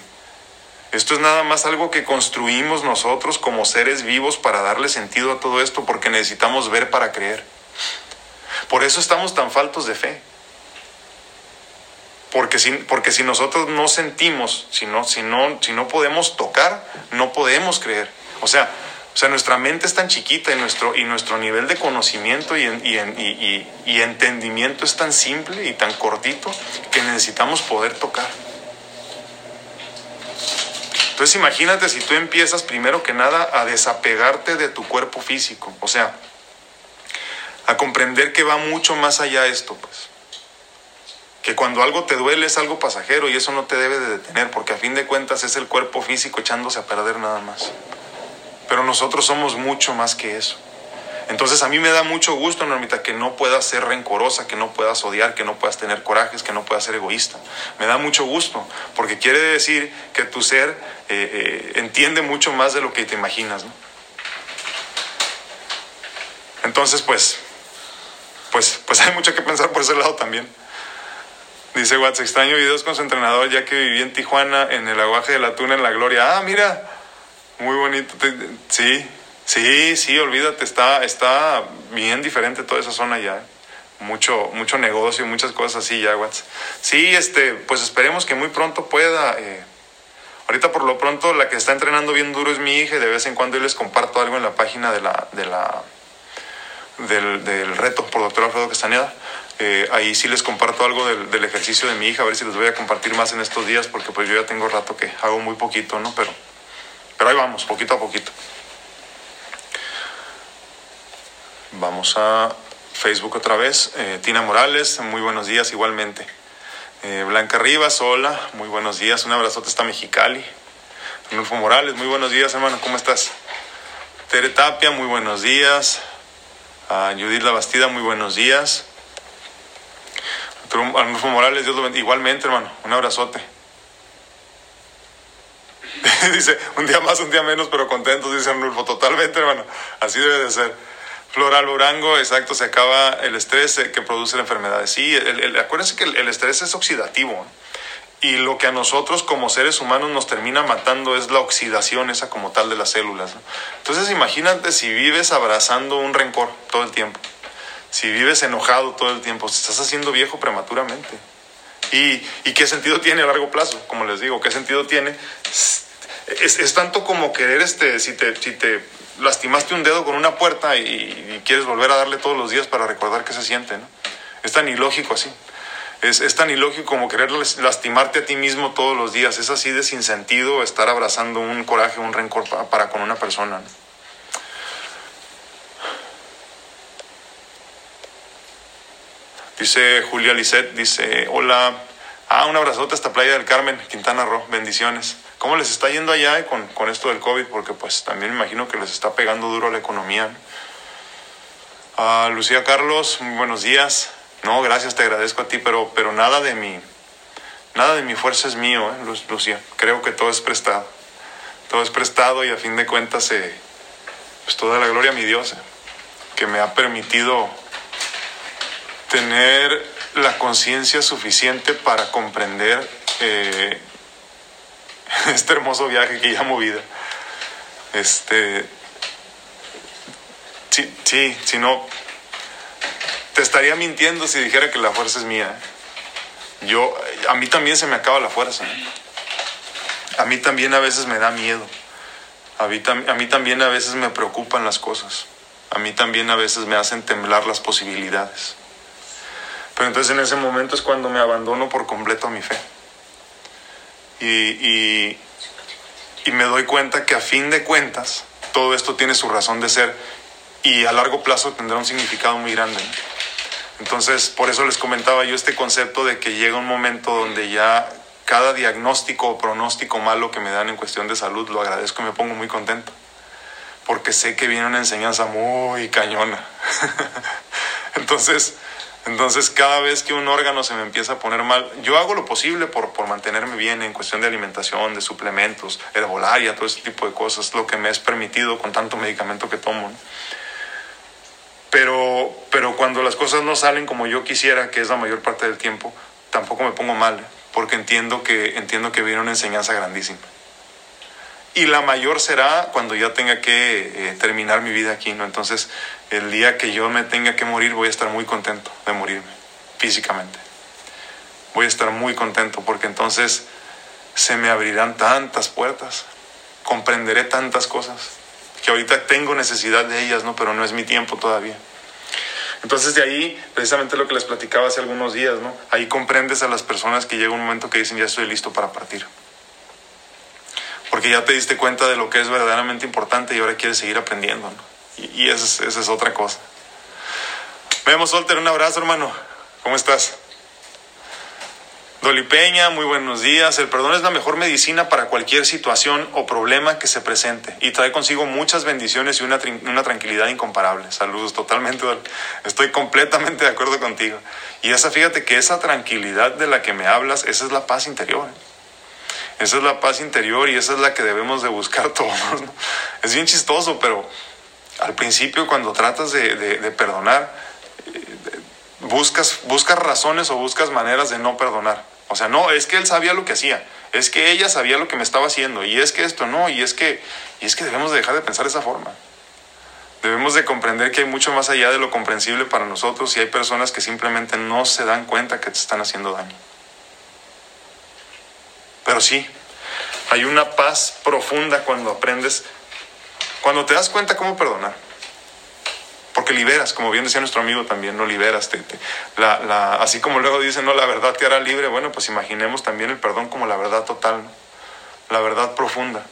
Esto es nada más algo que construimos nosotros como seres vivos para darle sentido a todo esto porque necesitamos ver para creer. Por eso estamos tan faltos de fe. Porque si, porque si nosotros no sentimos, si no, si, no, si no podemos tocar, no podemos creer. O sea, o sea, nuestra mente es tan chiquita y nuestro, y nuestro nivel de conocimiento y, y, y, y, entendimiento es tan simple y tan cortito que necesitamos poder tocar. Entonces imagínate si tú empiezas primero que nada a desapegarte de tu cuerpo físico, o sea, a comprender que va mucho más allá esto, pues. Que cuando algo te duele es algo pasajero y eso no te debe de detener, porque a fin de cuentas es el cuerpo físico echándose a perder nada más pero nosotros somos mucho más que eso. Entonces a mí me da mucho gusto, Normita, que no puedas ser rencorosa, que no puedas odiar, que no puedas tener corajes, que no puedas ser egoísta. Me da mucho gusto, porque quiere decir que tu ser eh, eh, entiende mucho más de lo que te imaginas. ¿no? Entonces, pues, pues, pues hay mucho que pensar por ese lado también. Dice Watts, extraño videos con su entrenador ya que viví en Tijuana, en el aguaje de la tuna, en la gloria. Ah, mira, muy bonito. sí, sí, sí, olvídate, está, está bien diferente toda esa zona ya. Mucho, mucho negocio, muchas cosas así ya, Watts. Sí, este, pues esperemos que muy pronto pueda. Eh, ahorita por lo pronto la que está entrenando bien duro es mi hija y de vez en cuando yo les comparto algo en la página de la, de la, del, del reto por doctor Alfredo Castañeda eh, ahí sí les comparto algo del, ejercicio de mi hija, a ver si les voy a compartir más en estos días, porque pues yo ya tengo rato que hago muy poquito, ¿no? Pero, pero ahí vamos, poquito a poquito. Vamos a Facebook otra vez. Eh, Tina Morales, muy buenos días igualmente. Eh, Blanca Rivas, hola, muy buenos días. Un abrazote hasta Mexicali. Rulfo Morales, muy buenos días, hermano, ¿cómo estás? Tere Tapia, muy buenos días. A Judith La Bastida, muy buenos días. Arnulfo Morales, Dios lo. Igualmente, hermano, un abrazote. dice, un día más, un día menos, pero contentos, dice Arnulfo. Totalmente, hermano. Así debe de ser. Floral Urango, exacto, se acaba el estrés eh, que produce la enfermedad. Sí, acuérdense que el, estrés es oxidativo. Y lo que a nosotros como seres humanos nos termina matando es la oxidación esa como tal de las células. Entonces imagínate si vives abrazando un rencor todo el tiempo si vives enojado todo el tiempo, te estás haciendo viejo prematuramente. ¿Y, qué sentido tiene a largo plazo? Como les digo, ¿qué sentido tiene? Es, tanto como querer, este, si te, si te lastimaste un dedo con una puerta y, quieres volver a darle todos los días para recordar qué se siente, ¿no? Es tan ilógico así. Es, es, tan ilógico como querer lastimarte a ti mismo todos los días. Es así de sin sentido estar abrazando un coraje, un rencor para, con una persona. Dice Julia Lisset, dice, hola, ah, un abrazote hasta Playa del Carmen, Quintana Roo, bendiciones. ¿Cómo les está yendo allá con, con esto del COVID? Porque pues también me imagino que les está pegando duro a la economía. Ah, Lucía Carlos, muy buenos días. No, gracias, te agradezco a ti, pero, pero nada de mi, nada de mi fuerza es mío, ¿eh, Lucía. Creo que todo es prestado. Todo es prestado y a fin de cuentas, eh, pues toda la gloria a mi Dios, eh, que me ha permitido tener la conciencia suficiente para comprender eh, este hermoso viaje que llamo vida. Este, sí, sí, si no, te estaría mintiendo si dijera que la fuerza es mía. Yo, a mí también se me acaba la fuerza. A mí también a veces me da miedo. A mí, a mí también a veces me preocupan las cosas. A mí también a veces me hacen temblar las posibilidades. Pero entonces en ese momento es cuando me abandono por completo a mi fe. Y, me doy cuenta que a fin de cuentas todo esto tiene su razón de ser y a largo plazo tendrá un significado muy grande. Entonces, por eso les comentaba yo este concepto de que llega un momento donde ya cada diagnóstico o pronóstico malo que me dan en cuestión de salud lo agradezco y me pongo muy contento. Porque sé que viene una enseñanza muy cañona. Entonces, entonces, cada vez que un órgano se me empieza a poner mal, yo hago lo posible por, por mantenerme bien en cuestión de alimentación, de suplementos, herbolaria, todo ese tipo de cosas, lo que me es permitido con tanto medicamento que tomo. Pero, pero cuando las cosas no salen como yo quisiera, que es la mayor parte del tiempo, tampoco me pongo mal, porque entiendo que, entiendo que viene una enseñanza grandísima. Y la mayor será cuando ya tenga que eh, terminar mi vida aquí, ¿no? Entonces, el día que yo me tenga que morir voy a estar muy contento de morirme físicamente. Voy a estar muy contento porque entonces se me abrirán tantas puertas, comprenderé tantas cosas que ahorita tengo necesidad de ellas, ¿no? Pero no es mi tiempo todavía. Entonces de ahí, precisamente lo que les platicaba hace algunos días, ¿no? Ahí comprendes a las personas que llega un momento que dicen ya estoy listo para partir. Porque ya te diste cuenta de lo que es verdaderamente importante y ahora quieres seguir aprendiendo, ¿no? Y, esa, es, otra cosa. Vemos, Solter, un abrazo, hermano. ¿Cómo estás? Doli Peña, muy buenos días. El perdón es la mejor medicina para cualquier situación o problema que se presente y trae consigo muchas bendiciones y una, una tranquilidad incomparable. Saludos, totalmente. Estoy completamente de acuerdo contigo. Y esa, fíjate que esa tranquilidad de la que me hablas, esa es la paz interior. Esa es la paz interior y esa es la que debemos de buscar todos. Es bien chistoso, pero al principio cuando tratas de, perdonar, buscas, buscas razones o buscas maneras de no perdonar. O sea, no, es que él sabía lo que hacía, es que ella sabía lo que me estaba haciendo, y es que esto no, y es que, y es que debemos de dejar de pensar de esa forma. Debemos de comprender que hay mucho más allá de lo comprensible para nosotros y hay personas que simplemente no se dan cuenta que te están haciendo daño. Pero sí, hay una paz profunda cuando aprendes, cuando te das cuenta cómo perdonar. Porque liberas, como bien decía nuestro amigo también, no liberas. la, así como luego dicen, no, la verdad te hará libre. Bueno, pues imaginemos también el perdón como la verdad total, la verdad profunda,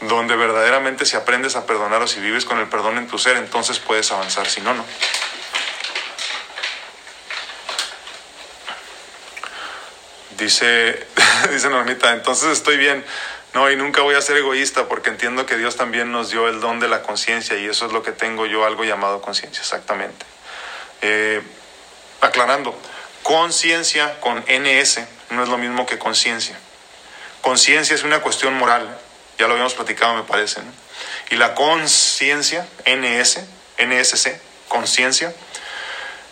donde verdaderamente si aprendes a perdonar o si vives con el perdón en tu ser, entonces puedes avanzar, si no, no. Dice, dice Normita, entonces estoy bien. No, y nunca voy a ser egoísta porque entiendo que Dios también nos dio el don de la conciencia y eso es lo que tengo yo, algo llamado conciencia, exactamente. Eh, aclarando, conciencia con NS no es lo mismo que conciencia. Conciencia es una cuestión moral, ya lo habíamos platicado me parece, y la conciencia, NS, NSC, conciencia,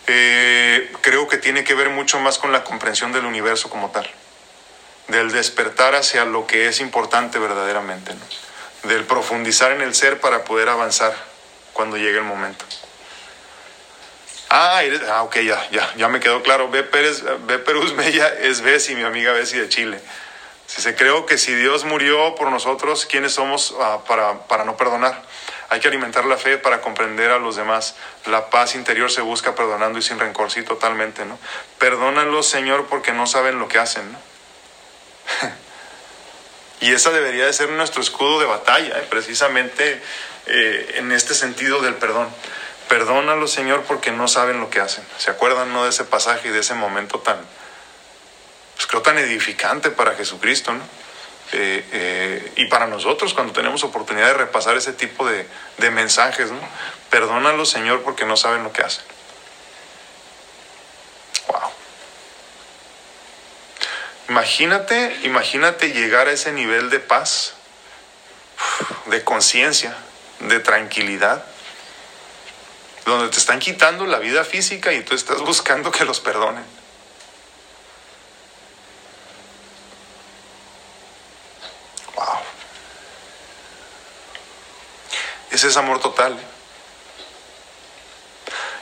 eh, creo que tiene que ver mucho más con la comprensión del universo como tal del despertar hacia lo que es importante verdaderamente, del profundizar en el ser para poder avanzar cuando llegue el momento. Ah, eres, ah, ok, ya, ya, ya me quedó claro. B. Pérez, B. Perus Mella es Bessie, mi amiga Bessie de Chile. Si se creo que si Dios murió por nosotros, ¿quiénes somos ah, para, para no perdonar? Hay que alimentar la fe para comprender a los demás. La paz interior se busca perdonando y sin rencor, sí, totalmente, ¿no? Perdónalos, Señor, porque no saben lo que hacen, ¿no? y esa debería de ser nuestro escudo de batalla, ¿eh? precisamente eh, en este sentido del perdón. Perdónalo, Señor, porque no saben lo que hacen. ¿Se acuerdan no de ese pasaje y de ese momento tan, pues tan edificante para Jesucristo, ¿no? Eh, y para nosotros cuando tenemos oportunidad de repasar ese tipo de, mensajes, ¿no? Perdónalo, Señor, porque no saben lo que hacen. Imagínate, imagínate llegar a ese nivel de paz, de conciencia, de tranquilidad, donde te están quitando la vida física y tú estás buscando que los perdonen. Wow. Ese es amor total.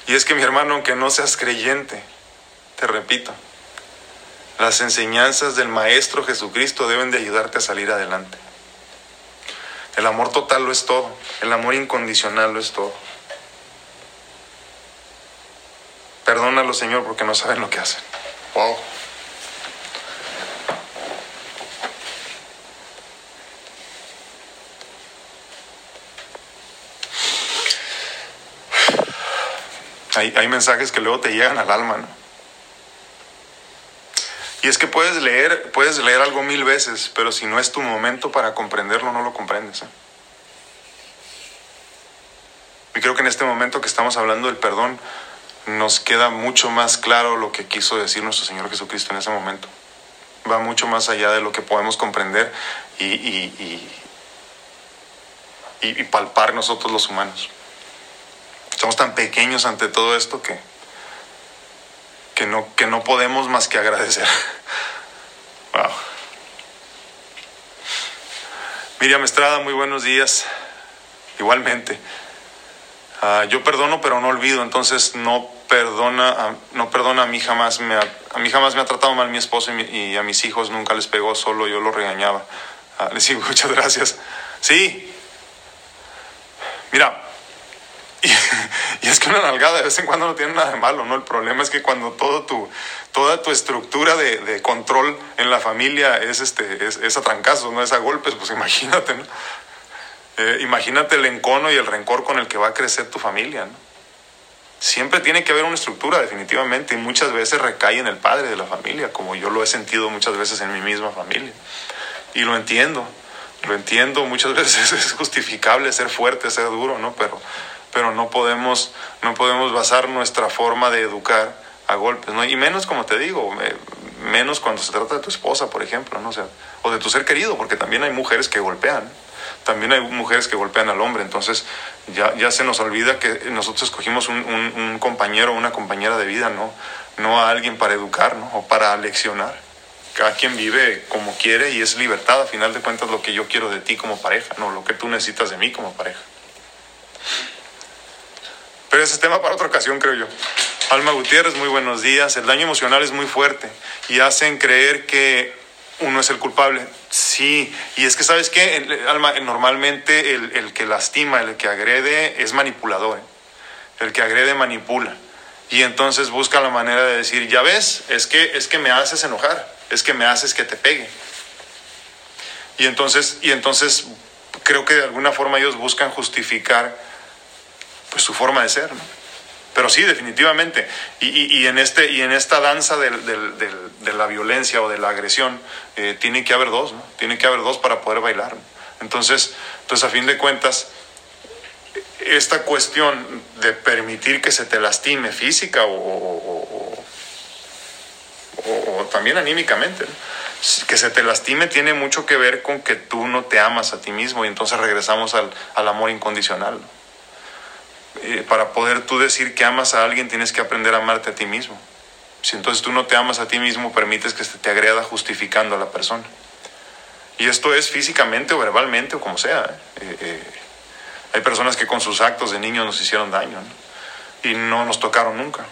Y es que mi hermano, aunque no seas creyente, te repito, las enseñanzas del Maestro Jesucristo deben de ayudarte a salir adelante. El amor total lo es todo, el amor incondicional lo es todo. Perdónalo, Señor, porque no saben lo que hacen. Wow. Hay, hay mensajes que luego te llegan al alma, ¿no? Y es que puedes leer, puedes leer algo mil veces, pero si no es tu momento para comprenderlo, no lo comprendes. ¿eh? Y creo que en este momento que estamos hablando del perdón, nos queda mucho más claro lo que quiso decir nuestro Señor Jesucristo en ese momento. Va mucho más allá de lo que podemos comprender y, y, y, y palpar nosotros los humanos. Somos tan pequeños ante todo esto que, que no, que no podemos más que agradecer. Wow. Miriam Estrada, muy buenos días. Igualmente. Ah, yo perdono, pero no olvido. Entonces no perdona, no perdona a mí jamás me ha, a mí jamás me ha tratado mal mi esposo y, a mis hijos nunca les pegó, solo yo lo regañaba. Ah, les digo muchas gracias. Sí. Mira, y, es que una nalgada de vez en cuando no tiene nada de malo, ¿no? El problema es que cuando todo tu, toda tu estructura de, control en la familia es, este, es, a trancazos, no es a golpes, pues imagínate, ¿no? Eh, imagínate el encono y el rencor con el que va a crecer tu familia, ¿no? Siempre tiene que haber una estructura, definitivamente, y muchas veces recae en el padre de la familia, como yo lo he sentido muchas veces en mi misma familia. Y lo entiendo, lo entiendo, muchas veces es justificable ser fuerte, ser duro, ¿no? Pero pero no podemos, no podemos basar nuestra forma de educar a golpes, ¿no? Y menos, como te digo, menos cuando se trata de tu esposa, por ejemplo, ¿no? O, sea, o de tu ser querido, porque también hay mujeres que golpean, también hay mujeres que golpean al hombre, entonces ya, ya se nos olvida que nosotros escogimos un, un, un compañero o una compañera de vida, ¿no? no a alguien para educar ¿no? o para leccionar. Cada quien vive como quiere y es libertad, a final de cuentas, lo que yo quiero de ti como pareja, no lo que tú necesitas de mí como pareja. Pero ese es tema para otra ocasión, creo yo. Alma Gutiérrez, muy buenos días. El daño emocional es muy fuerte y hacen creer que uno es el culpable. Sí, y es que, ¿sabes qué? Alma, normalmente el, que lastima, el que agrede, es manipulador. El que agrede manipula. Y entonces busca la manera de decir, ya ves, es que, es que me haces enojar, es que me haces que te pegue. Y entonces, y entonces creo que de alguna forma ellos buscan justificar pues, su forma de ser. ¿no? Pero sí, definitivamente. Y, en, este, y en esta danza de la violencia o de la agresión, eh, tiene que haber dos, ¿no? Tiene que haber dos para poder bailar. Entonces, entonces, a fin de cuentas, esta cuestión de permitir que se te lastime física o, o, o, o también anímicamente, ¿no? que se te lastime tiene mucho que ver con que tú no te amas a ti mismo y entonces regresamos al, al amor incondicional. Eh, para poder tú decir que amas a alguien tienes que aprender a amarte a ti mismo. Si entonces tú no te amas a ti mismo, permites que se te agreda justificando a la persona. Y esto es físicamente o verbalmente o como sea. ¿eh? Eh, hay personas que con sus actos de niños nos hicieron daño y no nos tocaron nunca.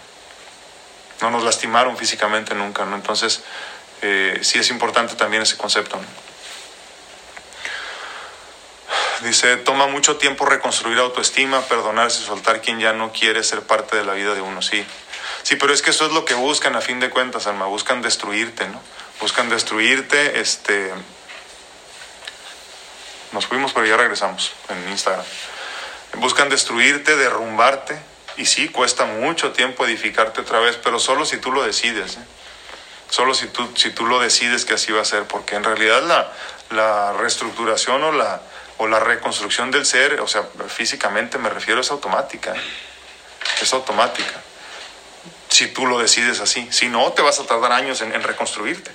No nos lastimaron físicamente nunca. ¿no? Entonces, sí es importante también ese concepto. Dice, toma mucho tiempo reconstruir autoestima, perdonarse, soltar quien ya no quiere ser parte de la vida de uno, sí. Sí, pero es que eso es lo que buscan a fin de cuentas, Alma, buscan destruirte, ¿no? Buscan destruirte, este... Nos fuimos, pero ya regresamos en Instagram. Buscan destruirte, derrumbarte, y sí, cuesta mucho tiempo edificarte otra vez, pero solo si tú lo decides, ¿eh? Solo si tú, si tú lo decides que así va a ser, porque en realidad la, la reestructuración o la, o la reconstrucción del ser, o sea, físicamente me refiero, es automática. Es automática. Si tú lo decides así. Si no, te vas a tardar años en, reconstruirte.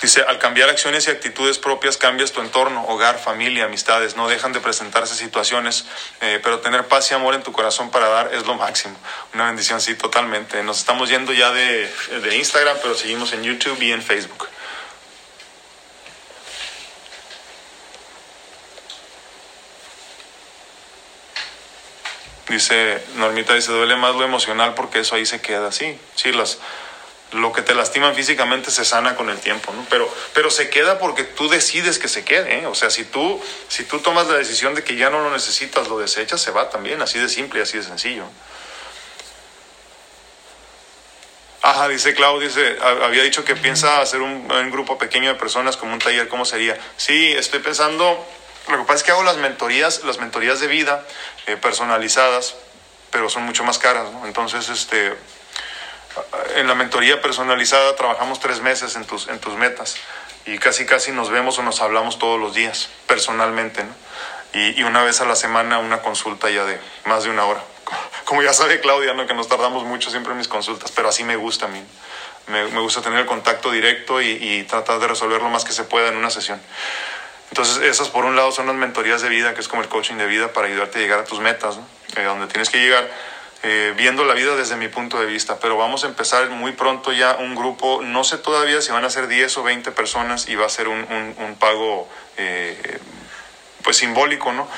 Dice, al cambiar acciones y actitudes propias cambias tu entorno, hogar, familia, amistades. No dejan de presentarse situaciones, eh, pero tener paz y amor en tu corazón para dar es lo máximo. Una bendición, sí, totalmente. Nos estamos yendo ya de, de Instagram, pero seguimos en YouTube y en Facebook. Dice Normita, dice, duele más lo emocional porque eso ahí se queda así. Sí, las, lo que te lastiman físicamente se sana con el tiempo, ¿no? Pero, pero se queda porque tú decides que se quede, ¿eh? O sea, si tú, si tú tomas la decisión de que ya no lo necesitas, lo desechas, se va también, así de simple así de sencillo. Ajá, dice Claudio, dice, había dicho que piensa hacer un, un grupo pequeño de personas como un taller, ¿cómo sería? Sí, estoy pensando lo que pasa es que hago las mentorías, las mentorías de vida eh, personalizadas, pero son mucho más caras, ¿no? Entonces, este, en la mentoría personalizada trabajamos tres meses en tus, en tus metas y casi casi nos vemos o nos hablamos todos los días, personalmente, ¿no? Y, y una vez a la semana una consulta ya de más de una hora. Como ya sabe Claudia, ¿no? Que nos tardamos mucho siempre en mis consultas, pero así me gusta a mí. Me, me gusta tener el contacto directo y, y tratar de resolver lo más que se pueda en una sesión. Entonces, esas por un lado son las mentorías de vida, que es como el coaching de vida para ayudarte a llegar a tus metas, ¿no? eh, donde tienes que llegar eh, viendo la vida desde mi punto de vista. Pero vamos a empezar muy pronto ya un grupo, no sé todavía si van a ser 10 o 20 personas y va a ser un, pago eh, pues simbólico, ¿no?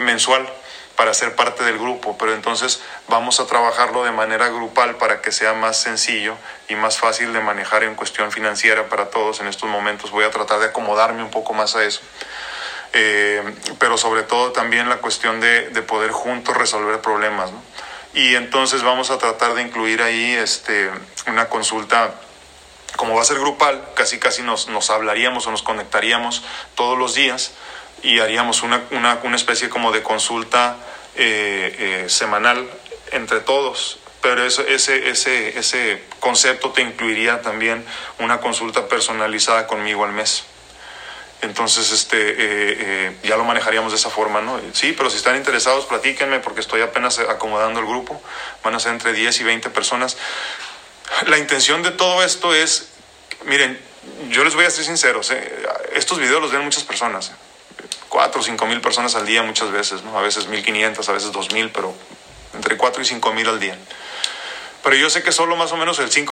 mensual para ser parte del grupo, pero entonces vamos a trabajarlo de manera grupal para que sea más sencillo y más fácil de manejar en cuestión financiera para todos en estos momentos. Voy a tratar de acomodarme un poco más a eso. Eh, pero sobre todo también la cuestión de, de poder juntos resolver problemas. ¿no? Y entonces vamos a tratar de incluir ahí este, una consulta como va a ser grupal, casi casi nos, nos hablaríamos o nos conectaríamos todos los días y haríamos una, una, una especie como de consulta eh, eh, semanal entre todos. Pero eso, ese, ese, ese concepto te incluiría también una consulta personalizada conmigo al mes. Entonces, este, eh, ya lo manejaríamos de esa forma, ¿no? Sí, pero si están interesados, platíquenme porque estoy apenas acomodando el grupo. Van a ser entre 10 y 20 personas. La intención de todo esto es, miren, yo les voy a ser sinceros, estos videos los ven muchas personas, 4 o 5 mil personas al día muchas veces, ¿no? A veces 1500, a veces 2000, pero entre 4 y 5 mil al día. Pero yo sé que solo más o menos el 5